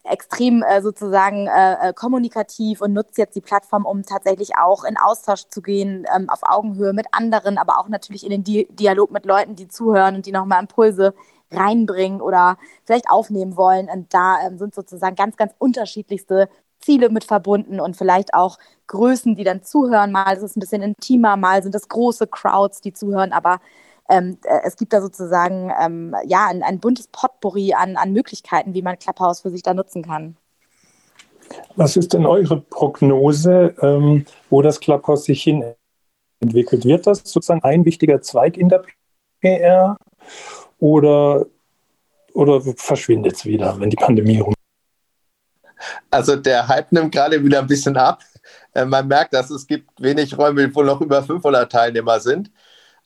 extrem äh, sozusagen äh, äh, kommunikativ und nutzt jetzt die Plattform, um tatsächlich auch in Austausch zu gehen, ähm, auf Augenhöhe mit anderen, aber auch natürlich in den Di Dialog mit Leuten, die zuhören und die nochmal Impulse reinbringen oder vielleicht aufnehmen wollen. Und da ähm, sind sozusagen ganz, ganz unterschiedlichste Ziele mit verbunden und vielleicht auch Größen, die dann zuhören. Mal ist es ein bisschen intimer, mal sind es große Crowds, die zuhören, aber ähm, äh, es gibt da sozusagen ähm, ja, ein, ein buntes Potpourri an, an Möglichkeiten, wie man Clubhouse für sich da nutzen kann. Was ist denn eure Prognose, ähm, wo das Clubhouse sich hin entwickelt? Wird das sozusagen ein wichtiger Zweig in der PR oder, oder verschwindet es wieder, wenn die Pandemie rum? Also der Hype nimmt gerade wieder ein bisschen ab. Äh, man merkt, dass es gibt wenig Räume, wo noch über 500 Teilnehmer sind.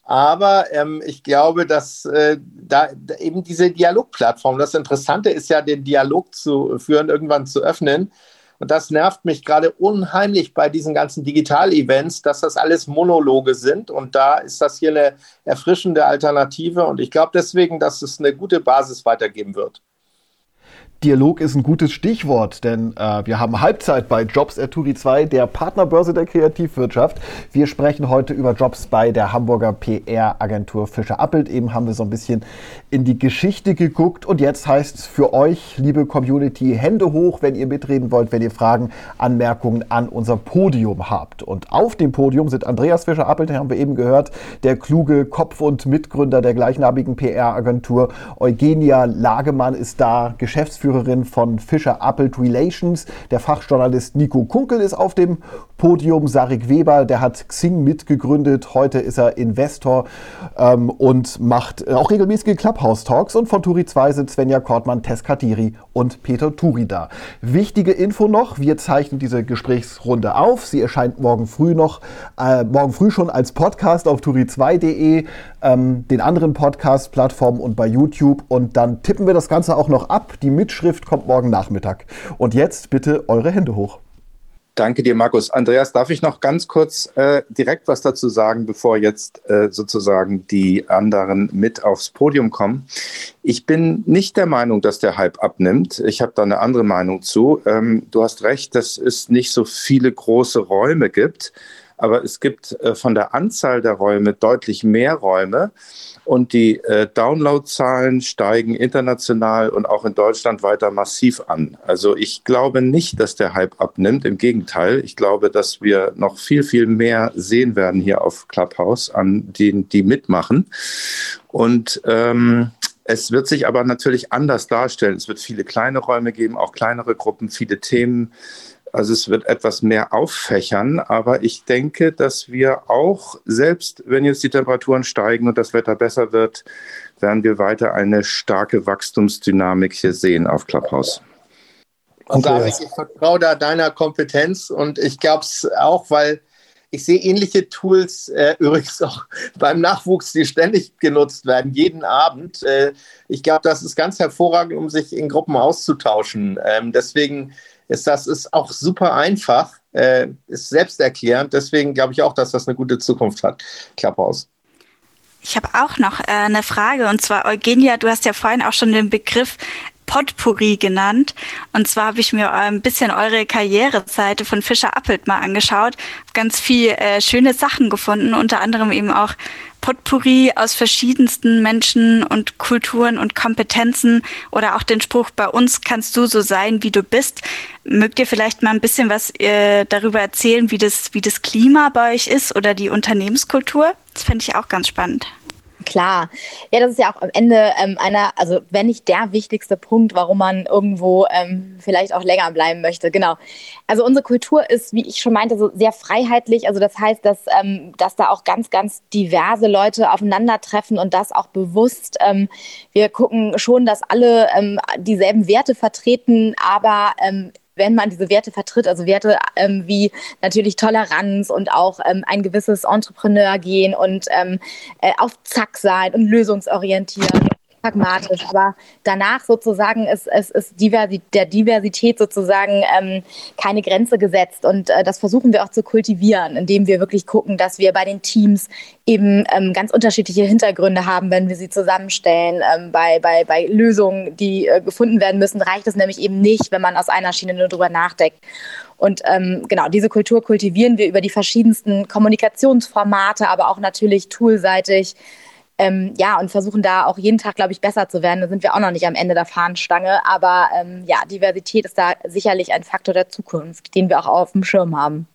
Aber ähm, ich glaube, dass äh, da eben diese Dialogplattform, das Interessante ist ja, den Dialog zu führen, irgendwann zu öffnen. Und das nervt mich gerade unheimlich bei diesen ganzen Digital-Events, dass das alles Monologe sind. Und da ist das hier eine erfrischende Alternative. Und ich glaube deswegen, dass es eine gute Basis weitergeben wird. Dialog ist ein gutes Stichwort, denn äh, wir haben Halbzeit bei Jobs at Turi 2, der Partnerbörse der Kreativwirtschaft. Wir sprechen heute über Jobs bei der Hamburger PR-Agentur Fischer Appelt. Eben haben wir so ein bisschen in die Geschichte geguckt und jetzt heißt es für euch, liebe Community, Hände hoch, wenn ihr mitreden wollt, wenn ihr Fragen, Anmerkungen an unser Podium habt. Und auf dem Podium sind Andreas Fischer Appelt, den haben wir eben gehört, der kluge Kopf und Mitgründer der gleichnamigen PR-Agentur. Eugenia Lagemann ist da, Geschäftsführer Geschäftsführerin von Fischer Appelt Relations. Der Fachjournalist Nico Kunkel ist auf dem Podium. Sarik Weber, der hat Xing mitgegründet. Heute ist er Investor ähm, und macht auch regelmäßige Clubhouse-Talks. Und von Turi 2 sind Svenja Kortmann, Tess Katiri und Peter Turi da. Wichtige Info noch, wir zeichnen diese Gesprächsrunde auf. Sie erscheint morgen früh noch, äh, morgen früh schon als Podcast auf turi2.de, ähm, den anderen Podcast-Plattformen und bei YouTube. Und dann tippen wir das Ganze auch noch ab. Die Mitschrift kommt morgen Nachmittag. Und jetzt bitte eure Hände hoch. Danke dir, Markus. Andreas, darf ich noch ganz kurz äh, direkt was dazu sagen, bevor jetzt äh, sozusagen die anderen mit aufs Podium kommen? Ich bin nicht der Meinung, dass der Hype abnimmt. Ich habe da eine andere Meinung zu. Ähm, du hast recht, dass es nicht so viele große Räume gibt, aber es gibt äh, von der Anzahl der Räume deutlich mehr Räume. Und die äh, Downloadzahlen steigen international und auch in Deutschland weiter massiv an. Also ich glaube nicht, dass der Hype abnimmt. Im Gegenteil, ich glaube, dass wir noch viel, viel mehr sehen werden hier auf Clubhouse an denen, die mitmachen. Und ähm, es wird sich aber natürlich anders darstellen. Es wird viele kleine Räume geben, auch kleinere Gruppen, viele Themen. Also es wird etwas mehr auffächern, aber ich denke, dass wir auch, selbst wenn jetzt die Temperaturen steigen und das Wetter besser wird, werden wir weiter eine starke Wachstumsdynamik hier sehen auf Clubhouse. Und David, ich vertraue da deiner Kompetenz und ich glaube es auch, weil ich sehe ähnliche Tools äh, übrigens auch beim Nachwuchs, die ständig genutzt werden, jeden Abend. Äh, ich glaube, das ist ganz hervorragend, um sich in Gruppen auszutauschen. Ähm, deswegen ist das ist auch super einfach, äh, ist selbsterklärend. Deswegen glaube ich auch, dass das eine gute Zukunft hat, Clubhouse. Ich habe auch noch äh, eine Frage und zwar Eugenia, du hast ja vorhin auch schon den Begriff Potpourri genannt. Und zwar habe ich mir ein bisschen eure Karriereseite von Fischer Appelt mal angeschaut. Ganz viel äh, schöne Sachen gefunden, unter anderem eben auch Potpourri aus verschiedensten Menschen und Kulturen und Kompetenzen oder auch den Spruch, bei uns kannst du so sein, wie du bist. Mögt ihr vielleicht mal ein bisschen was äh, darüber erzählen, wie das, wie das Klima bei euch ist oder die Unternehmenskultur? Das fände ich auch ganz spannend. Klar. Ja, das ist ja auch am Ende ähm, einer, also wenn nicht der wichtigste Punkt, warum man irgendwo ähm, vielleicht auch länger bleiben möchte. Genau. Also unsere Kultur ist, wie ich schon meinte, so sehr freiheitlich. Also das heißt, dass, ähm, dass da auch ganz, ganz diverse Leute aufeinandertreffen und das auch bewusst. Ähm, wir gucken schon, dass alle ähm, dieselben Werte vertreten, aber ähm, wenn man diese Werte vertritt, also Werte ähm, wie natürlich Toleranz und auch ähm, ein gewisses Entrepreneur-Gehen und ähm, äh, auf Zack sein und lösungsorientiert pragmatisch, aber danach sozusagen ist, ist, ist Diversi der Diversität sozusagen ähm, keine Grenze gesetzt und äh, das versuchen wir auch zu kultivieren, indem wir wirklich gucken, dass wir bei den Teams eben ähm, ganz unterschiedliche Hintergründe haben, wenn wir sie zusammenstellen. Ähm, bei, bei, bei Lösungen, die äh, gefunden werden müssen, reicht es nämlich eben nicht, wenn man aus einer Schiene nur drüber nachdenkt. Und ähm, genau, diese Kultur kultivieren wir über die verschiedensten Kommunikationsformate, aber auch natürlich toolseitig ähm, ja, und versuchen da auch jeden Tag, glaube ich, besser zu werden. Da sind wir auch noch nicht am Ende der Fahnenstange. Aber ähm, ja, Diversität ist da sicherlich ein Faktor der Zukunft, den wir auch auf dem Schirm haben.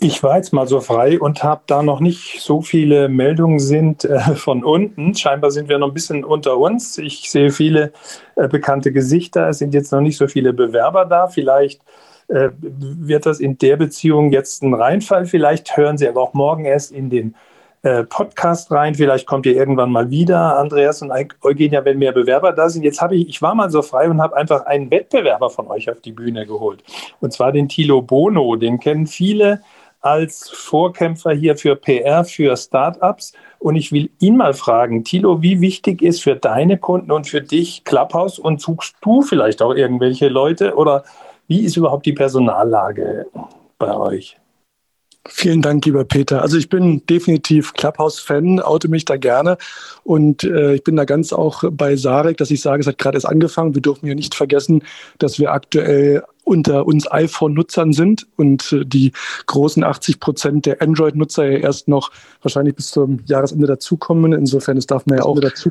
Ich war jetzt mal so frei und habe da noch nicht so viele Meldungen sind äh, von unten. Scheinbar sind wir noch ein bisschen unter uns. Ich sehe viele äh, bekannte Gesichter. Es sind jetzt noch nicht so viele Bewerber da. Vielleicht äh, wird das in der Beziehung jetzt ein Reinfall. Vielleicht hören Sie aber auch morgen erst in den äh, Podcast rein. Vielleicht kommt ihr irgendwann mal wieder, Andreas und Eugenia, wenn mehr Bewerber da sind. Jetzt habe ich, ich war mal so frei und habe einfach einen Wettbewerber von euch auf die Bühne geholt. Und zwar den Tilo Bono. Den kennen viele als Vorkämpfer hier für PR, für Startups. Und ich will ihn mal fragen, Tilo, wie wichtig ist für deine Kunden und für dich Clubhouse und suchst du vielleicht auch irgendwelche Leute oder Wie ist überhaupt die Personallage bei euch? Vielen Dank, lieber Peter. Also ich bin definitiv Clubhouse-Fan, oute mich da gerne und äh, ich bin da ganz auch bei Sarek, dass ich sage, es hat gerade erst angefangen. Wir dürfen ja nicht vergessen, dass wir aktuell unter uns iPhone-Nutzern sind und äh, die großen 80 Prozent der Android-Nutzer ja erst noch wahrscheinlich bis zum Jahresende dazukommen. Insofern, das darf man ja auch dazu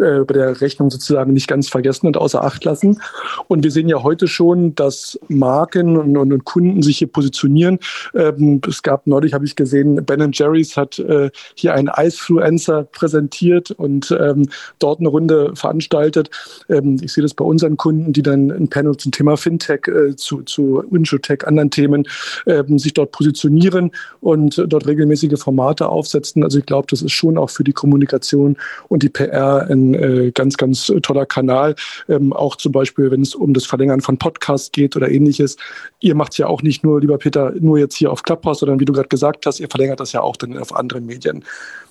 äh, bei der Rechnung sozusagen nicht ganz vergessen und außer Acht lassen. Und wir sehen ja heute schon, dass Marken und, und, und Kunden sich hier positionieren. Ähm, es gab neulich, habe ich gesehen, Ben Jerry's hat äh, hier einen Icefluencer präsentiert und ähm, dort eine Runde veranstaltet. Ähm, ich sehe das bei unseren Kunden, die dann ein Panel zum Thema Fintech, äh, zu, zu Insurtech, anderen Themen ähm, sich dort positionieren und dort regelmäßige Formate aufsetzen. Also ich glaube, das ist schon auch für die Kommunikation und die PR ein äh, ganz, ganz toller Kanal. Ähm, auch zum Beispiel, wenn es um das Verlängern von Podcasts geht oder ähnliches. Ihr macht es ja auch nicht nur, lieber Peter, nur jetzt hier auf Clubhouse, sondern wie du gerade gesagt hast, ihr verlängert das ja auch dann auf anderen Medien.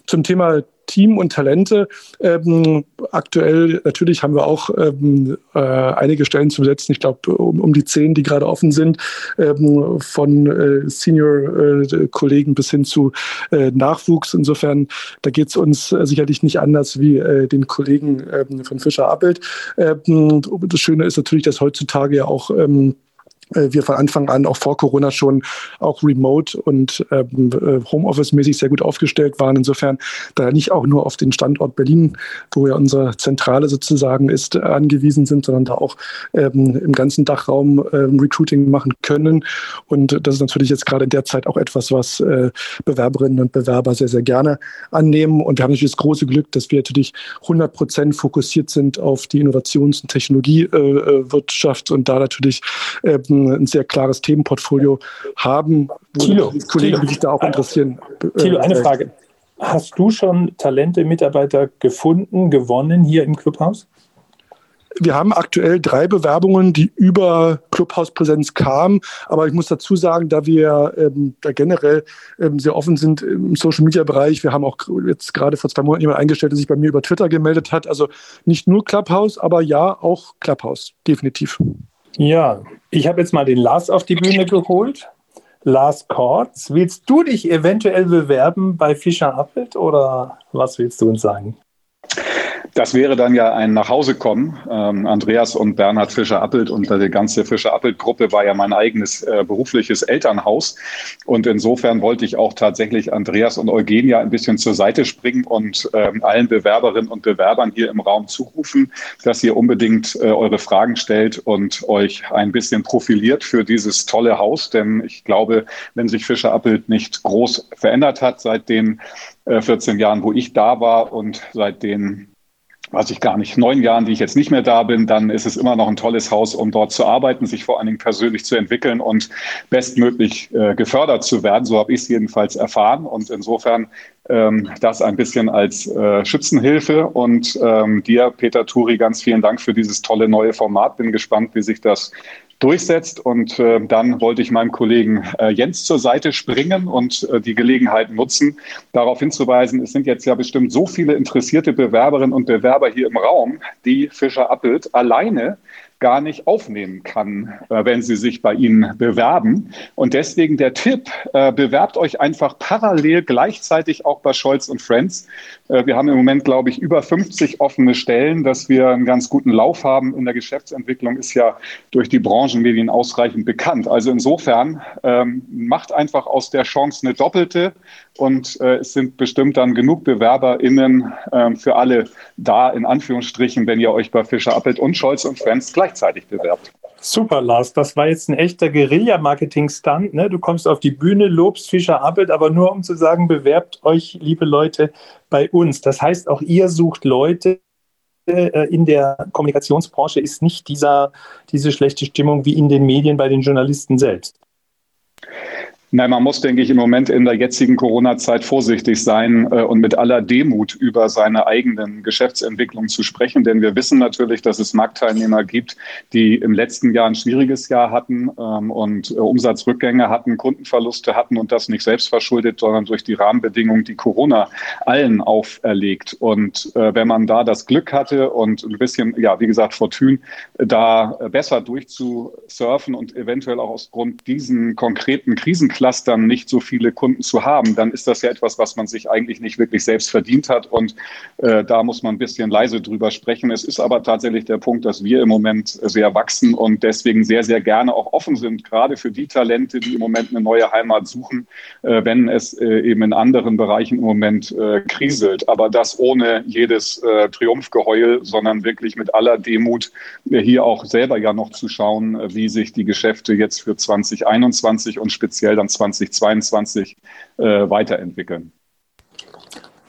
Zum Thema Team und Talente. Ähm, aktuell natürlich haben wir auch ähm, äh, einige Stellen zu besetzen. Ich glaube um, um, die zehn, die gerade offen sind, ähm, von äh, Senior-Kollegen äh, bis hin zu äh, Nachwuchs. Insofern, da geht es uns äh, sicherlich nicht anders wie äh, den Kollegen ähm, von Fischer Appelt. Ähm, das Schöne ist natürlich, dass heutzutage ja auch ähm, äh, wir von Anfang an auch vor Corona schon auch remote und ähm, äh, Homeoffice-mäßig sehr gut aufgestellt waren. Insofern da nicht auch nur auf den Standort Berlin, wo ja unsere Zentrale sozusagen ist, angewiesen sind, sondern da auch ähm, im ganzen Dachraum ähm, Recruiting machen können. Und das ist natürlich jetzt gerade in der Zeit auch etwas, was äh, Bewerberinnen und Bewerber sehr, sehr gerne annehmen. Und wir haben natürlich das große Glück, dass wir natürlich 100 Prozent fokussiert sind auf die Innovations- und Technologiewirtschaft und da natürlich ähm, ein, sehr klares Themenportfolio haben, wo Thilo, die Kollegen Thilo, sich da auch interessieren. Thilo, eine äh, Frage. Hast du schon Talente, Mitarbeiter gefunden, gewonnen hier im Clubhaus? wir haben aktuell drei Bewerbungen, die über Clubhouse-Präsenz kamen. Aber ich muss dazu sagen, da wir ähm, da generell ähm, sehr offen sind im Social-Media-Bereich, wir haben auch jetzt gerade vor zwei Monaten jemand eingestellt, der sich bei mir über Twitter gemeldet hat. Also nicht nur Clubhouse, aber ja, auch Clubhouse, definitiv. Ja, ich habe jetzt mal den Lars auf die Bühne geholt. Lars Kortz, willst du dich eventuell bewerben bei Fischer Appelt oder was willst du uns sagen? Das wäre dann ja ein Nachhausekommen. Ähm, Andreas und Bernhard Fischer-Appelt und die ganze Fischer-Appelt-Gruppe war ja mein eigenes äh, berufliches Elternhaus. Und insofern wollte ich auch tatsächlich Andreas und Eugenia ein bisschen zur Seite springen und ähm, allen Bewerberinnen und Bewerbern hier im Raum zurufen, dass ihr unbedingt äh, eure Fragen stellt und euch ein bisschen profiliert für dieses tolle Haus. Denn ich glaube, wenn sich Fischer-Appelt nicht groß verändert hat seit den 14 äh, Jahren, wo ich da war und seit den weiß ich gar nicht, neun Jahren, die ich jetzt nicht mehr da bin, dann ist es immer noch ein tolles Haus, um dort zu arbeiten, sich vor allen Dingen persönlich zu entwickeln und bestmöglich äh, gefördert zu werden. So habe ich es jedenfalls erfahren. Und insofern ähm, das ein bisschen als äh, Schützenhilfe. Und ähm, dir, Peter Turi, ganz vielen Dank für dieses tolle neue Format. Bin gespannt, wie sich das durchsetzt. Und äh, dann wollte ich meinem Kollegen äh, Jens zur Seite springen und äh, die Gelegenheit nutzen, darauf hinzuweisen, es sind jetzt ja bestimmt so viele interessierte Bewerberinnen und Bewerber hier im Raum, die Fischer Appelt alleine gar nicht aufnehmen kann, äh, wenn sie sich bei Ihnen bewerben. Und deswegen der Tipp, äh, bewerbt euch einfach parallel gleichzeitig auch bei Scholz und Friends. Äh, wir haben im Moment, glaube ich, über 50 offene Stellen, dass wir einen ganz guten Lauf haben. In der Geschäftsentwicklung ist ja durch die Branchenmedien ausreichend bekannt. Also insofern ähm, macht einfach aus der Chance eine doppelte und äh, es sind bestimmt dann genug BewerberInnen äh, für alle da, in Anführungsstrichen, wenn ihr euch bei Fischer Appelt und Scholz und Friends gleichzeitig bewerbt. Super, Lars. Das war jetzt ein echter Guerilla-Marketing-Stunt. Ne? Du kommst auf die Bühne, lobst Fischer Appelt, aber nur um zu sagen, bewerbt euch, liebe Leute, bei uns. Das heißt, auch ihr sucht Leute, äh, in der Kommunikationsbranche ist nicht dieser, diese schlechte Stimmung wie in den Medien bei den Journalisten selbst. Nein, man muss, denke ich, im Moment in der jetzigen Corona-Zeit vorsichtig sein äh, und mit aller Demut über seine eigenen Geschäftsentwicklungen zu sprechen. Denn wir wissen natürlich, dass es Marktteilnehmer gibt, die im letzten Jahr ein schwieriges Jahr hatten ähm, und äh, Umsatzrückgänge hatten, Kundenverluste hatten und das nicht selbst verschuldet, sondern durch die Rahmenbedingungen, die Corona allen auferlegt. Und äh, wenn man da das Glück hatte und ein bisschen, ja, wie gesagt, Fortune, da besser durchzusurfen und eventuell auch aus Grund diesen konkreten Krisen Clustern nicht so viele Kunden zu haben, dann ist das ja etwas, was man sich eigentlich nicht wirklich selbst verdient hat. Und äh, da muss man ein bisschen leise drüber sprechen. Es ist aber tatsächlich der Punkt, dass wir im Moment sehr wachsen und deswegen sehr, sehr gerne auch offen sind, gerade für die Talente, die im Moment eine neue Heimat suchen, äh, wenn es äh, eben in anderen Bereichen im Moment äh, kriselt. Aber das ohne jedes äh, Triumphgeheul, sondern wirklich mit aller Demut, äh, hier auch selber ja noch zu schauen, wie sich die Geschäfte jetzt für 2021 und speziell dann 2022 äh, weiterentwickeln.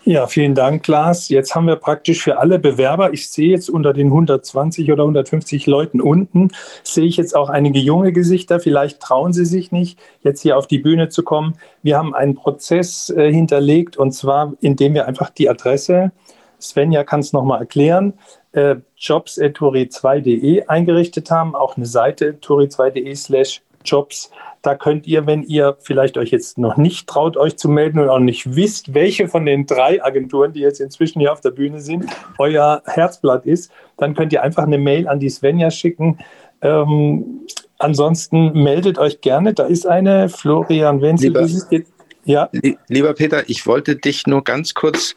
Ja, vielen Dank, Klaas. Jetzt haben wir praktisch für alle Bewerber, ich sehe jetzt unter den 120 oder 150 Leuten unten, sehe ich jetzt auch einige junge Gesichter. Vielleicht trauen sie sich nicht, jetzt hier auf die Bühne zu kommen. Wir haben einen Prozess äh, hinterlegt und zwar, indem wir einfach die Adresse, Svenja kann es nochmal erklären, äh, jobs.tori2.de eingerichtet haben, auch eine Seite tori2.de slash jobs da könnt ihr, wenn ihr vielleicht euch jetzt noch nicht traut, euch zu melden und auch nicht wisst, welche von den drei Agenturen, die jetzt inzwischen hier auf der Bühne sind, euer Herzblatt ist, dann könnt ihr einfach eine Mail an die Svenja schicken. Ähm, ansonsten meldet euch gerne. Da ist eine Florian Wenzel. Lieber, ja. Lieber Peter, ich wollte dich nur ganz kurz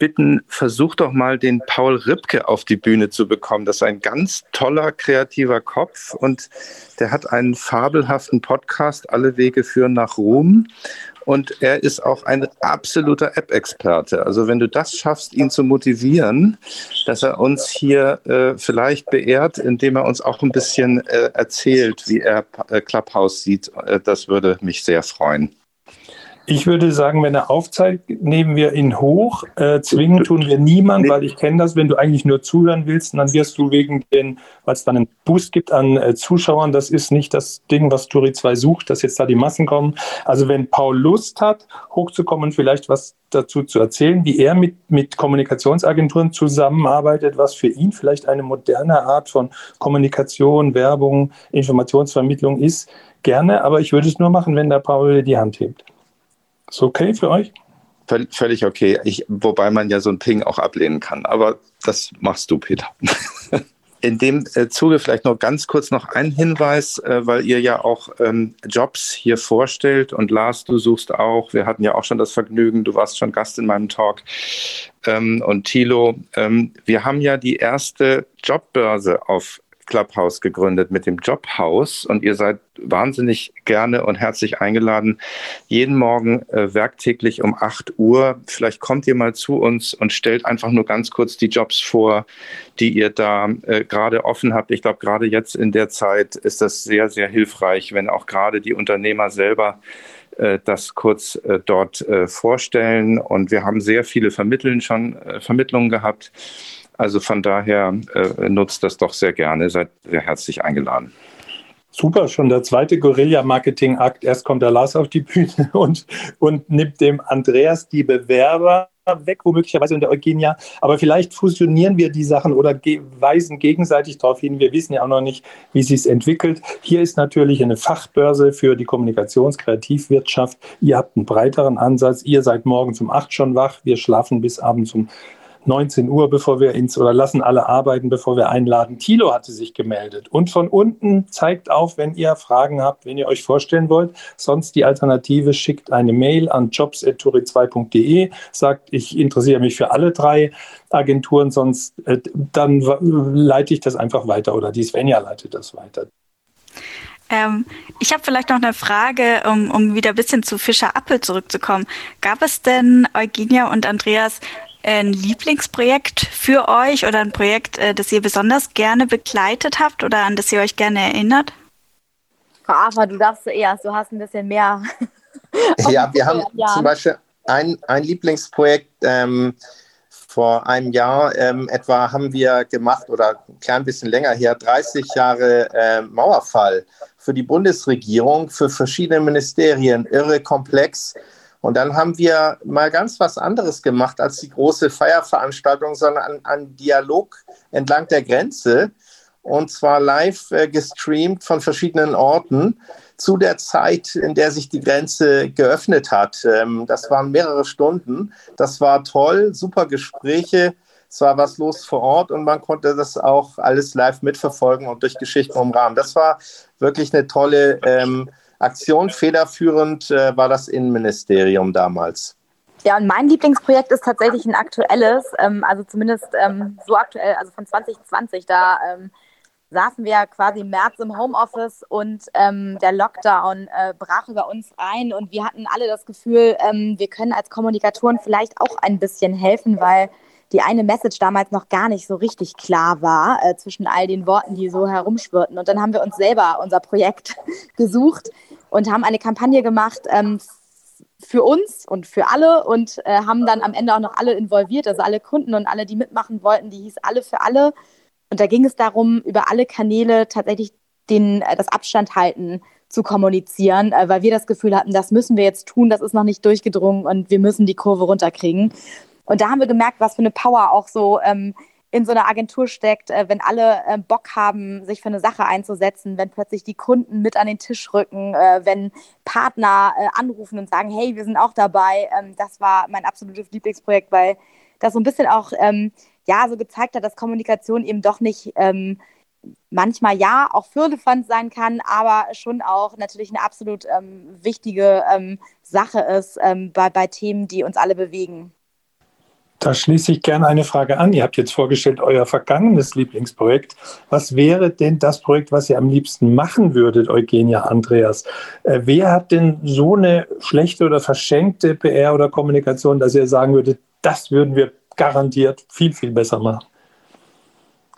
bitten, versuch doch mal den Paul Ripke auf die Bühne zu bekommen. Das ist ein ganz toller, kreativer Kopf und der hat einen fabelhaften Podcast, Alle Wege führen nach Ruhm. Und er ist auch ein absoluter App-Experte. Also wenn du das schaffst, ihn zu motivieren, dass er uns hier äh, vielleicht beehrt, indem er uns auch ein bisschen äh, erzählt, wie er äh, Clubhouse sieht, äh, das würde mich sehr freuen. Ich würde sagen, wenn er aufzeigt, nehmen wir ihn hoch. Äh, zwingen tun wir niemand, weil ich kenne das, wenn du eigentlich nur zuhören willst, dann wirst du wegen den, weil es dann einen Boost gibt an äh, Zuschauern, das ist nicht das Ding, was Turi 2 sucht, dass jetzt da die Massen kommen. Also wenn Paul Lust hat, hochzukommen, vielleicht was dazu zu erzählen, wie er mit, mit Kommunikationsagenturen zusammenarbeitet, was für ihn vielleicht eine moderne Art von Kommunikation, Werbung, Informationsvermittlung ist, gerne, aber ich würde es nur machen, wenn der Paul die Hand hebt. Ist okay für euch? Völlig okay. Ich, wobei man ja so ein Ping auch ablehnen kann. Aber das machst du, Peter. In dem äh, Zuge vielleicht noch ganz kurz noch ein Hinweis, äh, weil ihr ja auch ähm, Jobs hier vorstellt und Lars, du suchst auch. Wir hatten ja auch schon das Vergnügen, du warst schon Gast in meinem Talk. Ähm, und Thilo, ähm, wir haben ja die erste Jobbörse auf Clubhouse gegründet mit dem Jobhaus und ihr seid wahnsinnig gerne und herzlich eingeladen, jeden Morgen äh, werktäglich um 8 Uhr. Vielleicht kommt ihr mal zu uns und stellt einfach nur ganz kurz die Jobs vor, die ihr da äh, gerade offen habt. Ich glaube, gerade jetzt in der Zeit ist das sehr, sehr hilfreich, wenn auch gerade die Unternehmer selber äh, das kurz äh, dort äh, vorstellen. Und wir haben sehr viele Vermitteln schon, Vermittlungen gehabt. Also von daher äh, nutzt das doch sehr gerne. Seid sehr herzlich eingeladen. Super, schon der zweite Guerilla-Marketing-Akt. Erst kommt der Lars auf die Bühne und, und nimmt dem Andreas die Bewerber weg, womöglicherweise in der Eugenia. Aber vielleicht fusionieren wir die Sachen oder ge weisen gegenseitig darauf hin. Wir wissen ja auch noch nicht, wie sich es entwickelt. Hier ist natürlich eine Fachbörse für die Kommunikationskreativwirtschaft. Ihr habt einen breiteren Ansatz. Ihr seid morgens um acht schon wach. Wir schlafen bis abends um 19 Uhr, bevor wir ins oder lassen alle arbeiten, bevor wir einladen. Thilo hatte sich gemeldet. Und von unten zeigt auf, wenn ihr Fragen habt, wenn ihr euch vorstellen wollt. Sonst die Alternative schickt eine Mail an jobs.turi2.de, sagt, ich interessiere mich für alle drei Agenturen, sonst äh, dann leite ich das einfach weiter oder die Svenja leitet das weiter. Ähm, ich habe vielleicht noch eine Frage, um, um wieder ein bisschen zu Fischer Appel zurückzukommen. Gab es denn, Eugenia und Andreas, ein Lieblingsprojekt für euch oder ein Projekt, äh, das ihr besonders gerne begleitet habt oder an das ihr euch gerne erinnert? Frau Afer, du darfst zuerst, du hast ein bisschen mehr. ja, wir haben zum Beispiel ein, ein Lieblingsprojekt ähm, vor einem Jahr ähm, etwa haben wir gemacht oder ein klein bisschen länger her 30 Jahre äh, Mauerfall für die Bundesregierung, für verschiedene Ministerien, irre komplex. Und dann haben wir mal ganz was anderes gemacht als die große Feierveranstaltung, sondern einen Dialog entlang der Grenze und zwar live äh, gestreamt von verschiedenen Orten zu der Zeit, in der sich die Grenze geöffnet hat. Ähm, das waren mehrere Stunden. Das war toll, super Gespräche. Es war was los vor Ort und man konnte das auch alles live mitverfolgen und durch Geschichten umrahmen. Das war wirklich eine tolle ähm, Aktion. Federführend äh, war das Innenministerium damals. Ja, und mein Lieblingsprojekt ist tatsächlich ein aktuelles, ähm, also zumindest ähm, so aktuell, also von 2020. Da ähm, saßen wir quasi im März im Homeoffice und ähm, der Lockdown äh, brach über uns ein und wir hatten alle das Gefühl, ähm, wir können als Kommunikatoren vielleicht auch ein bisschen helfen, weil die eine Message damals noch gar nicht so richtig klar war äh, zwischen all den Worten, die so herumschwirrten. Und dann haben wir uns selber unser Projekt gesucht und haben eine Kampagne gemacht ähm, für uns und für alle und äh, haben dann am Ende auch noch alle involviert, also alle Kunden und alle, die mitmachen wollten, die hieß alle für alle. Und da ging es darum, über alle Kanäle tatsächlich den, äh, das Abstand halten zu kommunizieren, äh, weil wir das Gefühl hatten, das müssen wir jetzt tun, das ist noch nicht durchgedrungen und wir müssen die Kurve runterkriegen. Und da haben wir gemerkt, was für eine Power auch so ähm, in so einer Agentur steckt, äh, wenn alle äh, Bock haben, sich für eine Sache einzusetzen, wenn plötzlich die Kunden mit an den Tisch rücken, äh, wenn Partner äh, anrufen und sagen, hey, wir sind auch dabei. Ähm, das war mein absolutes Lieblingsprojekt, weil das so ein bisschen auch ähm, ja so gezeigt hat, dass Kommunikation eben doch nicht ähm, manchmal ja auch Firlefanz sein kann, aber schon auch natürlich eine absolut ähm, wichtige ähm, Sache ist ähm, bei, bei Themen, die uns alle bewegen. Da schließe ich gerne eine Frage an. Ihr habt jetzt vorgestellt, euer vergangenes Lieblingsprojekt. Was wäre denn das Projekt, was ihr am liebsten machen würdet, Eugenia Andreas? Äh, wer hat denn so eine schlechte oder verschenkte PR oder Kommunikation, dass ihr sagen würdet, das würden wir garantiert viel, viel besser machen.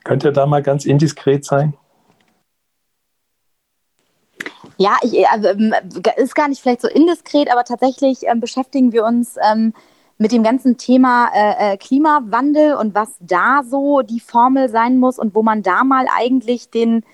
Könnt ihr da mal ganz indiskret sein? Ja, ich, also, ähm, ist gar nicht vielleicht so indiskret, aber tatsächlich ähm, beschäftigen wir uns ähm, mit dem ganzen Thema äh, äh, Klimawandel und was da so die Formel sein muss und wo man da mal eigentlich den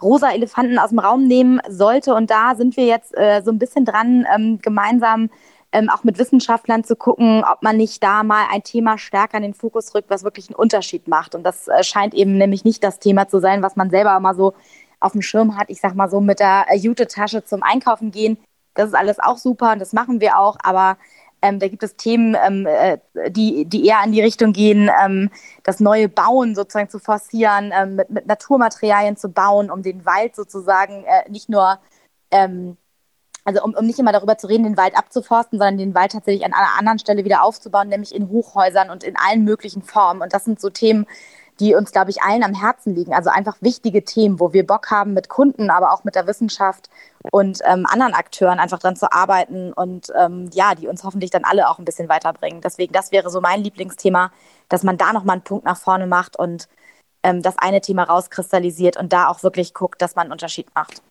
rosa Elefanten aus dem Raum nehmen sollte. Und da sind wir jetzt äh, so ein bisschen dran, ähm, gemeinsam ähm, auch mit Wissenschaftlern zu gucken, ob man nicht da mal ein Thema stärker in den Fokus rückt, was wirklich einen Unterschied macht. Und das äh, scheint eben nämlich nicht das Thema zu sein, was man selber mal so auf dem Schirm hat. Ich sag mal so mit der äh, Jute-Tasche zum Einkaufen gehen. Das ist alles auch super und das machen wir auch, aber ähm, da gibt es Themen, ähm, äh, die, die eher in die Richtung gehen, ähm, das neue Bauen sozusagen zu forcieren, ähm, mit, mit Naturmaterialien zu bauen, um den Wald sozusagen äh, nicht nur ähm, also um, um nicht immer darüber zu reden, den Wald abzuforsten, sondern den Wald tatsächlich an einer anderen Stelle wieder aufzubauen, nämlich in Hochhäusern und in allen möglichen Formen. Und das sind so Themen, die uns, glaube ich, allen am Herzen liegen. Also einfach wichtige Themen, wo wir Bock haben, mit Kunden, aber auch mit der Wissenschaft und ähm, anderen Akteuren einfach dran zu arbeiten und ähm, ja, die uns hoffentlich dann alle auch ein bisschen weiterbringen. Deswegen, das wäre so mein Lieblingsthema, dass man da nochmal einen Punkt nach vorne macht und ähm, das eine Thema rauskristallisiert und da auch wirklich guckt, dass man einen Unterschied macht.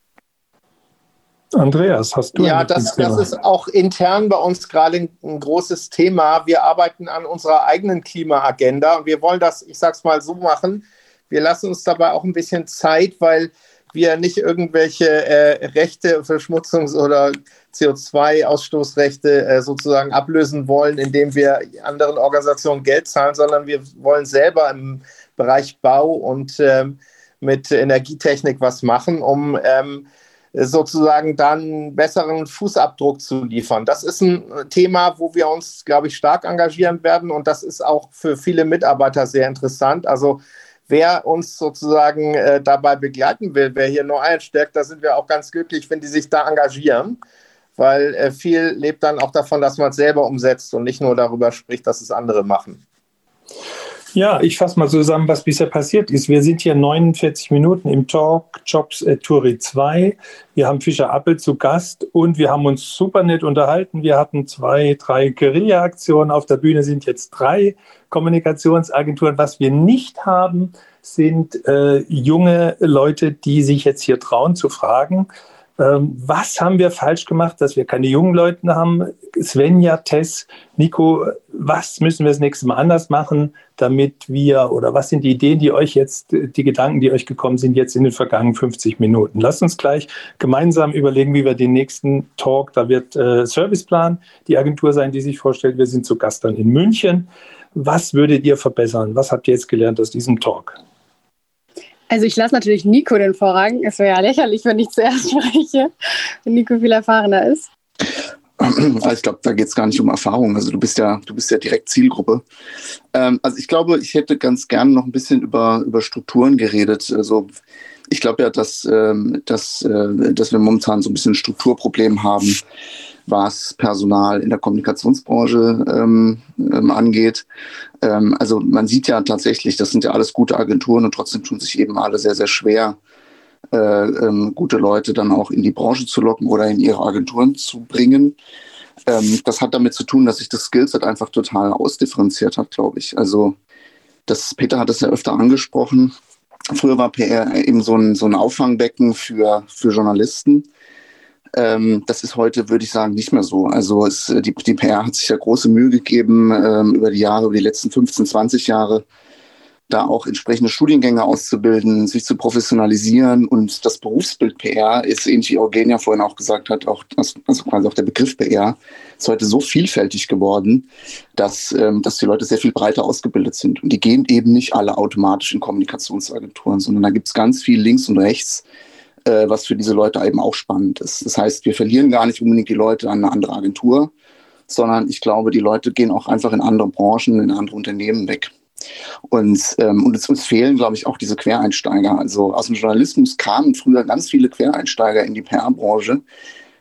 Andreas, hast du Ja, das, das ist auch intern bei uns gerade ein, großes Thema. Wir arbeiten an unserer eigenen Klimaagenda und wir wollen das, ich sag's mal so machen. Wir lassen uns dabei auch ein bisschen Zeit, weil wir nicht irgendwelche äh, Rechte, Verschmutzungs- oder CO2-Ausstoßrechte äh, sozusagen ablösen wollen, indem wir anderen Organisationen Geld zahlen, sondern wir wollen selber im Bereich Bau und ähm, mit Energietechnik was machen, um ähm, sozusagen dann besseren Fußabdruck zu liefern. Das ist ein Thema, wo wir uns, glaube ich, stark engagieren werden und das ist auch für viele Mitarbeiter sehr interessant. Also wer uns sozusagen äh, dabei begleiten will, wer hier neu einsteckt, da sind wir auch ganz glücklich, wenn die sich da engagieren, weil äh, viel lebt dann auch davon, dass man es selber umsetzt und nicht nur darüber spricht, dass es andere machen. Ja, ich fasse mal zusammen, was bisher passiert ist. Wir sind hier 49 Minuten im Talk Jobs at Turi 2. Wir haben Fischer Appel zu Gast und wir haben uns super nett unterhalten. Wir hatten zwei, drei Guerilla-Aktionen. Auf der Bühne sind jetzt drei Kommunikationsagenturen. Was wir nicht haben, sind äh, junge Leute, die sich jetzt hier trauen zu fragen, ähm, was haben wir falsch gemacht, dass wir keine jungen Leute haben Svenja, Tess, Nico, was müssen wir das nächste Mal anders machen, damit wir, oder was sind die Ideen, die euch jetzt, die Gedanken, die euch gekommen sind, jetzt in den vergangenen 50 Minuten? Lasst uns gleich gemeinsam überlegen, wie wir den nächsten Talk, da wird äh, Serviceplan die Agentur sein, die sich vorstellt. Wir sind zu Gast dann in München. Was würdet ihr verbessern? Was habt ihr jetzt gelernt aus diesem Talk? Also ich lasse natürlich Nico den Vorrang. Es wäre ja lächerlich, wenn ich zuerst spreche, wenn Nico viel erfahrener ist. Also ich glaube, da geht es gar nicht um Erfahrung. Also du bist ja, du bist ja direkt Zielgruppe. Ähm, also ich glaube, ich hätte ganz gerne noch ein bisschen über, über Strukturen geredet. Also ich glaube ja, dass, ähm, dass, äh, dass wir momentan so ein bisschen ein Strukturproblem haben, was Personal in der Kommunikationsbranche ähm, ähm, angeht. Ähm, also man sieht ja tatsächlich, das sind ja alles gute Agenturen und trotzdem tun sich eben alle sehr, sehr schwer, äh, ähm, gute Leute dann auch in die Branche zu locken oder in ihre Agenturen zu bringen. Ähm, das hat damit zu tun, dass sich das Skillset einfach total ausdifferenziert hat, glaube ich. Also das, Peter hat es ja öfter angesprochen. Früher war PR eben so ein, so ein Auffangbecken für, für Journalisten. Ähm, das ist heute, würde ich sagen, nicht mehr so. Also es, die, die PR hat sich ja große Mühe gegeben ähm, über die Jahre, über die letzten 15, 20 Jahre, da auch entsprechende Studiengänge auszubilden, sich zu professionalisieren. Und das Berufsbild PR ist, ähnlich wie Eugenia vorhin auch gesagt hat, auch, also quasi auch der Begriff PR, ist heute so vielfältig geworden, dass, ähm, dass die Leute sehr viel breiter ausgebildet sind. Und die gehen eben nicht alle automatisch in Kommunikationsagenturen, sondern da gibt es ganz viel links und rechts, äh, was für diese Leute eben auch spannend ist. Das heißt, wir verlieren gar nicht unbedingt die Leute an eine andere Agentur, sondern ich glaube, die Leute gehen auch einfach in andere Branchen, in andere Unternehmen weg. Und, ähm, und uns fehlen, glaube ich, auch diese Quereinsteiger. Also aus dem Journalismus kamen früher ganz viele Quereinsteiger in die PR-Branche.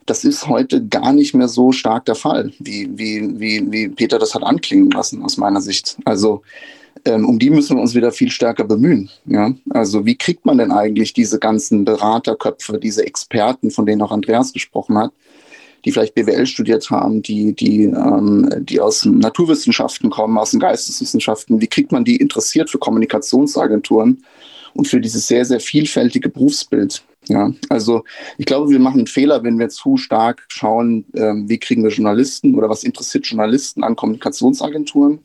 Das ist heute gar nicht mehr so stark der Fall, wie, wie, wie, wie Peter das hat anklingen lassen, aus meiner Sicht. Also ähm, um die müssen wir uns wieder viel stärker bemühen. Ja? Also wie kriegt man denn eigentlich diese ganzen Beraterköpfe, diese Experten, von denen auch Andreas gesprochen hat, die vielleicht BWL studiert haben, die, die, ähm, die aus Naturwissenschaften kommen, aus den Geisteswissenschaften, wie kriegt man die interessiert für Kommunikationsagenturen und für dieses sehr, sehr vielfältige Berufsbild? Ja, also ich glaube, wir machen einen Fehler, wenn wir zu stark schauen, ähm, wie kriegen wir Journalisten oder was interessiert Journalisten an Kommunikationsagenturen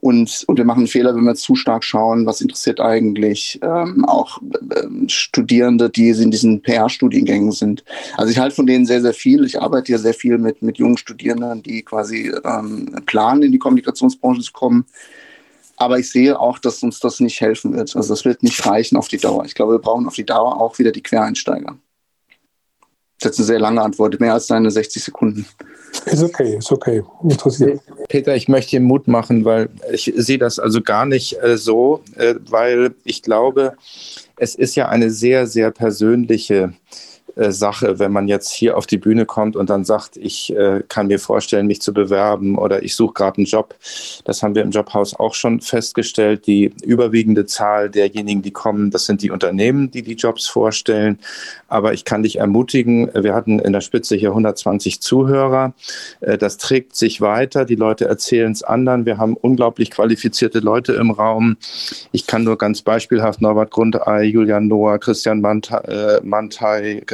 und, und wir machen einen Fehler, wenn wir zu stark schauen, was interessiert eigentlich ähm, auch äh, Studierende, die in diesen PR-Studiengängen sind. Also ich halte von denen sehr, sehr viel. Ich arbeite hier sehr viel mit, mit jungen Studierenden, die quasi ähm, planen, in die Kommunikationsbranche zu kommen. Aber ich sehe auch, dass uns das nicht helfen wird. Also das wird nicht reichen auf die Dauer. Ich glaube, wir brauchen auf die Dauer auch wieder die Quereinsteiger. Das ist eine sehr lange Antwort, mehr als deine 60 Sekunden. Ist okay, ist okay. Interessiert. Peter, ich möchte dir Mut machen, weil ich sehe das also gar nicht äh, so, äh, weil ich glaube, es ist ja eine sehr, sehr persönliche äh, Sache, wenn man jetzt hier auf die Bühne kommt und dann sagt, ich äh, kann mir vorstellen, mich zu bewerben oder ich suche gerade einen Job. Das haben wir im Jobhaus auch schon festgestellt. Die überwiegende Zahl derjenigen, die kommen, das sind die Unternehmen, die die Jobs vorstellen. Aber ich kann dich ermutigen, wir hatten in der Spitze hier 120 Zuhörer. Äh, das trägt sich weiter. Die Leute erzählen es anderen. Wir haben unglaublich qualifizierte Leute im Raum. Ich kann nur ganz beispielhaft Norbert Grundei, Julian Noah, Christian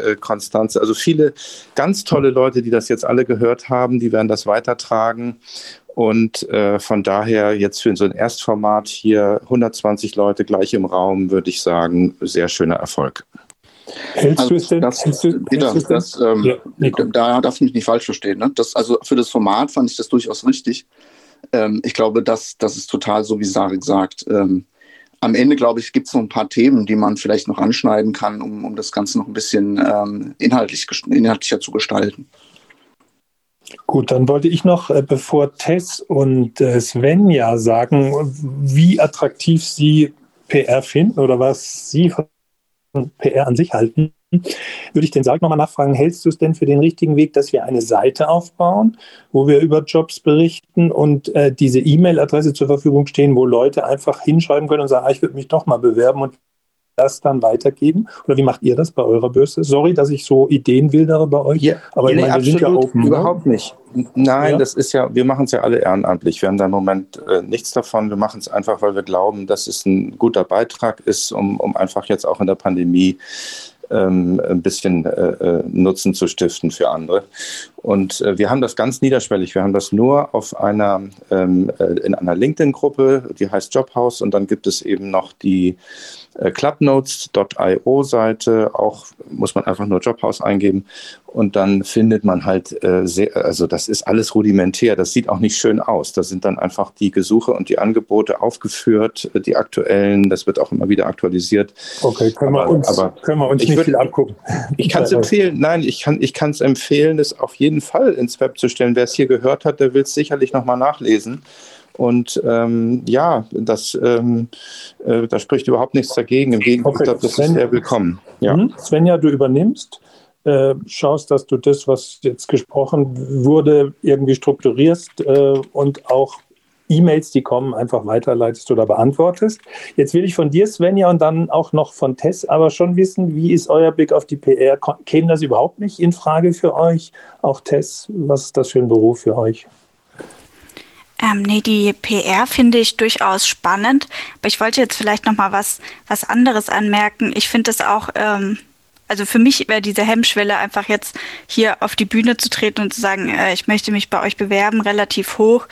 Mantei, Konstanze. Also viele ganz tolle Leute, die das jetzt alle gehört haben, die werden das weitertragen. Und äh, von daher jetzt für so ein Erstformat hier 120 Leute gleich im Raum, würde ich sagen, sehr schöner Erfolg. Hältst also, du es denn? Das, du, Peter, das, ähm, ja, da darf ich mich nicht falsch verstehen. Ne? Das, also für das Format fand ich das durchaus richtig. Ähm, ich glaube, das, das ist total so, wie Sarek sagt. Ähm, am Ende, glaube ich, gibt es noch ein paar Themen, die man vielleicht noch anschneiden kann, um, um das Ganze noch ein bisschen ähm, inhaltlich, inhaltlicher zu gestalten. Gut, dann wollte ich noch, äh, bevor Tess und äh, Svenja sagen, wie attraktiv Sie PR finden oder was Sie von PR an sich halten, würde ich den Sarg nochmal nachfragen, hältst du es denn für den richtigen Weg, dass wir eine Seite aufbauen, wo wir über Jobs berichten und äh, diese E-Mail-Adresse zur Verfügung stehen, wo Leute einfach hinschreiben können und sagen, ah, ich würde mich doch mal bewerben und das dann weitergeben? Oder wie macht ihr das bei eurer Börse? Sorry, dass ich so Ideen wildere bei euch, ja, aber ich meine, wir sind ja open. Ne? Überhaupt nicht. Nein, ja? das ist ja, wir machen es ja alle ehrenamtlich. Wir haben da im Moment äh, nichts davon. Wir machen es einfach, weil wir glauben, dass es ein guter Beitrag ist, um, um einfach jetzt auch in der Pandemie ähm, ein bisschen äh, äh, Nutzen zu stiften für andere. Und äh, wir haben das ganz niederschwellig. Wir haben das nur auf einer, ähm, äh, in einer LinkedIn-Gruppe, die heißt Jobhouse. Und dann gibt es eben noch die clubnotes.io Seite, auch muss man einfach nur Jobhouse eingeben und dann findet man halt äh, sehr, also das ist alles rudimentär, das sieht auch nicht schön aus. Da sind dann einfach die Gesuche und die Angebote aufgeführt, äh, die aktuellen, das wird auch immer wieder aktualisiert. Okay, können wir uns, aber können wir uns nicht würd, viel abgucken. Ich kann es empfehlen, nein, ich kann ich es empfehlen, das auf jeden Fall ins Web zu stellen. Wer es hier gehört hat, der will es sicherlich nochmal nachlesen. Und ähm, ja, das, ähm, äh, da spricht überhaupt nichts dagegen. Im Gegenteil, okay. das Sven, ist sehr willkommen. Ja. Mhm. Svenja, du übernimmst, äh, schaust, dass du das, was jetzt gesprochen wurde, irgendwie strukturierst äh, und auch E-Mails, die kommen, einfach weiterleitest oder beantwortest. Jetzt will ich von dir, Svenja, und dann auch noch von Tess, aber schon wissen, wie ist euer Blick auf die PR? Käme das überhaupt nicht in Frage für euch? Auch Tess, was ist das für ein Beruf für euch? Ähm, nee, die PR finde ich durchaus spannend, aber ich wollte jetzt vielleicht noch mal was, was anderes anmerken. Ich finde es auch, ähm, also für mich wäre diese Hemmschwelle einfach jetzt hier auf die Bühne zu treten und zu sagen, äh, ich möchte mich bei euch bewerben, relativ hoch.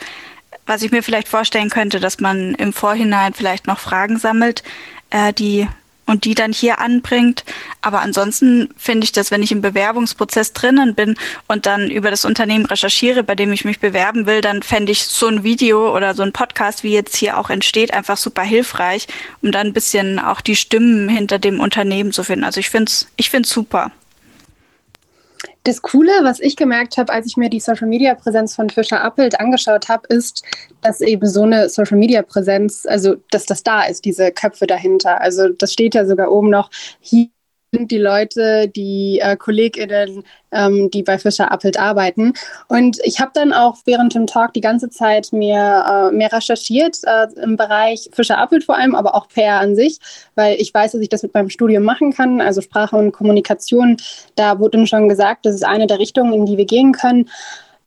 Was ich mir vielleicht vorstellen könnte, dass man im Vorhinein vielleicht noch Fragen sammelt, äh, die und die dann hier anbringt. Aber ansonsten finde ich das, wenn ich im Bewerbungsprozess drinnen bin und dann über das Unternehmen recherchiere, bei dem ich mich bewerben will, dann fände ich so ein Video oder so ein Podcast, wie jetzt hier auch entsteht, einfach super hilfreich, um dann ein bisschen auch die Stimmen hinter dem Unternehmen zu finden. Also ich finde es ich find's super. Das Coole, was ich gemerkt habe, als ich mir die Social Media Präsenz von Fischer Appelt angeschaut habe, ist, dass eben so eine Social Media Präsenz, also dass das da ist, diese Köpfe dahinter. Also das steht ja sogar oben noch hier sind die Leute, die äh, KollegInnen, ähm, die bei Fischer Appelt arbeiten. Und ich habe dann auch während dem Talk die ganze Zeit mehr, äh, mehr recherchiert äh, im Bereich Fischer Appelt vor allem, aber auch PR an sich, weil ich weiß, dass ich das mit meinem Studium machen kann, also Sprache und Kommunikation. Da wurde schon gesagt, das ist eine der Richtungen, in die wir gehen können.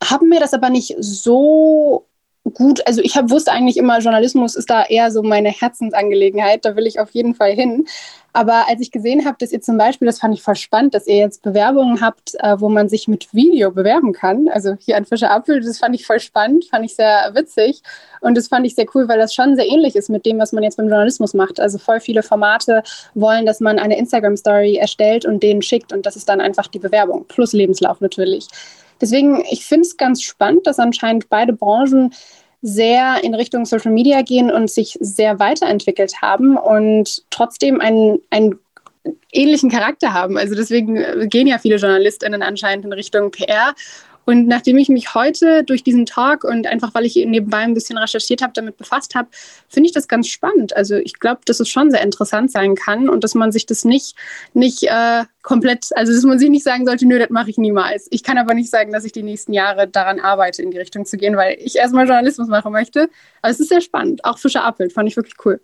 Haben mir das aber nicht so gut, also ich hab, wusste eigentlich immer, Journalismus ist da eher so meine Herzensangelegenheit, da will ich auf jeden Fall hin. Aber als ich gesehen habe, dass ihr zum Beispiel, das fand ich voll spannend, dass ihr jetzt Bewerbungen habt, äh, wo man sich mit Video bewerben kann. Also hier an Fischer Apfel, das fand ich voll spannend, fand ich sehr witzig. Und das fand ich sehr cool, weil das schon sehr ähnlich ist mit dem, was man jetzt beim Journalismus macht. Also voll viele Formate wollen, dass man eine Instagram-Story erstellt und denen schickt. Und das ist dann einfach die Bewerbung, plus Lebenslauf natürlich. Deswegen, ich finde es ganz spannend, dass anscheinend beide Branchen sehr in Richtung Social Media gehen und sich sehr weiterentwickelt haben und trotzdem einen, einen ähnlichen Charakter haben. Also deswegen gehen ja viele JournalistInnen anscheinend in Richtung PR und nachdem ich mich heute durch diesen Talk und einfach, weil ich nebenbei ein bisschen recherchiert habe, damit befasst habe, finde ich das ganz spannend. Also ich glaube, dass es schon sehr interessant sein kann und dass man sich das nicht, nicht äh, komplett, also dass man sich nicht sagen sollte, nö, das mache ich niemals. Ich kann aber nicht sagen, dass ich die nächsten Jahre daran arbeite, in die Richtung zu gehen, weil ich erstmal Journalismus machen möchte. Aber es ist sehr spannend. Auch Fischer Appelt fand ich wirklich cool.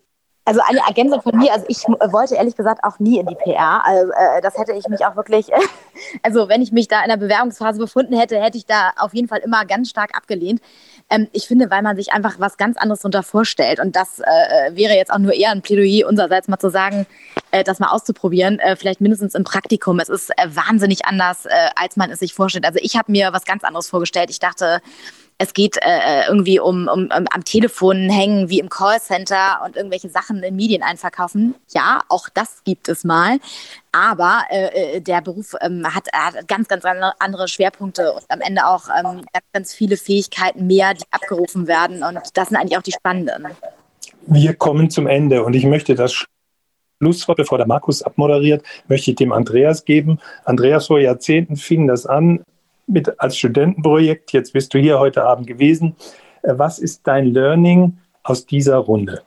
Also eine Ergänzung von mir, also ich wollte ehrlich gesagt auch nie in die PR. Also äh, das hätte ich mich auch wirklich, also wenn ich mich da in der Bewerbungsphase befunden hätte, hätte ich da auf jeden Fall immer ganz stark abgelehnt. Ähm, ich finde, weil man sich einfach was ganz anderes darunter vorstellt. Und das äh, wäre jetzt auch nur eher ein Plädoyer unsererseits mal zu sagen, äh, das mal auszuprobieren, äh, vielleicht mindestens im Praktikum. Es ist äh, wahnsinnig anders, äh, als man es sich vorstellt. Also ich habe mir was ganz anderes vorgestellt. Ich dachte, es geht äh, äh, irgendwie um, um, um, am Telefon hängen wie im Callcenter und irgendwelche Sachen in Medien einverkaufen. Ja, auch das gibt es mal. Aber äh, äh der Beruf ähm, hat, hat, ganz, ganz andere Schwerpunkte und am Ende auch ähm, ganz, ganz viele Fähigkeiten mehr, die abgerufen werden. Und das sind eigentlich auch die spannenden. Wir kommen zum Ende und ich möchte das Schlusswort, bevor der Markus abmoderiert, möchte ich dem Andreas geben. Andreas, vor Jahrzehnten fing das an mit als Studentenprojekt. Jetzt bist du hier heute Abend gewesen. Äh, was ist dein Learning aus dieser Runde?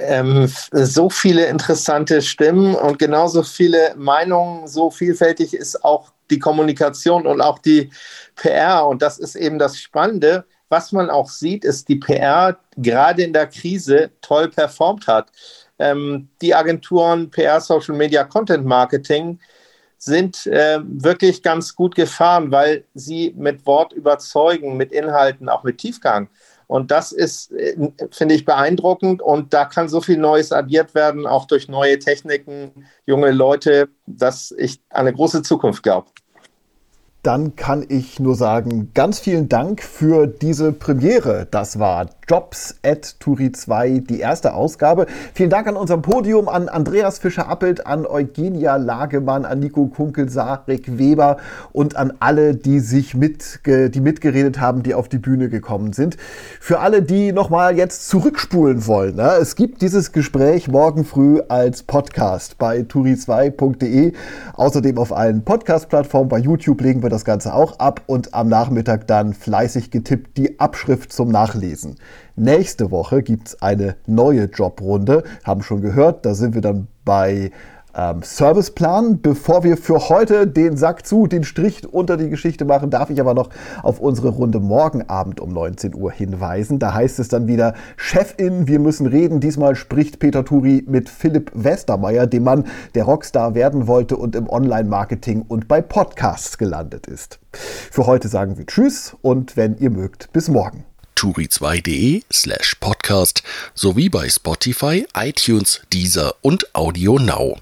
Ähm, so viele interessante Stimmen und genauso viele Meinungen, so vielfältig ist auch die Kommunikation und auch die PR. Und das ist eben das Spannende. Was man auch sieht, ist, die PR gerade in der Krise toll performt hat. Ähm, die Agenturen PR, Social Media, Content Marketing sind äh, wirklich ganz gut gefahren, weil sie mit Wort überzeugen, mit Inhalten, auch mit Tiefgang. Und das ist, äh, finde ich, beeindruckend. Und da kann so viel Neues addiert werden, auch durch neue Techniken, junge Leute, dass ich eine große Zukunft glaube dann kann ich nur sagen, ganz vielen Dank für diese Premiere. Das war Jobs at Turi 2, die erste Ausgabe. Vielen Dank an unserem Podium, an Andreas Fischer-Appelt, an Eugenia Lagemann, an Nico Kunkel, Sarek Weber und an alle, die sich mitge die mitgeredet haben, die auf die Bühne gekommen sind. Für alle, die nochmal jetzt zurückspulen wollen, ne? es gibt dieses Gespräch morgen früh als Podcast bei turi2.de, außerdem auf allen Podcast-Plattformen, bei YouTube legen wir das Ganze auch ab und am Nachmittag dann fleißig getippt die Abschrift zum Nachlesen. Nächste Woche gibt es eine neue Jobrunde. Haben schon gehört, da sind wir dann bei ähm, Serviceplan. Bevor wir für heute den Sack zu, den Strich unter die Geschichte machen, darf ich aber noch auf unsere Runde morgen Abend um 19 Uhr hinweisen. Da heißt es dann wieder Chefin, wir müssen reden. Diesmal spricht Peter Turi mit Philipp Westermeier, dem Mann, der Rockstar werden wollte und im Online-Marketing und bei Podcasts gelandet ist. Für heute sagen wir Tschüss und wenn ihr mögt, bis morgen turi2.de slash podcast sowie bei Spotify, iTunes, Deezer und Audio Now.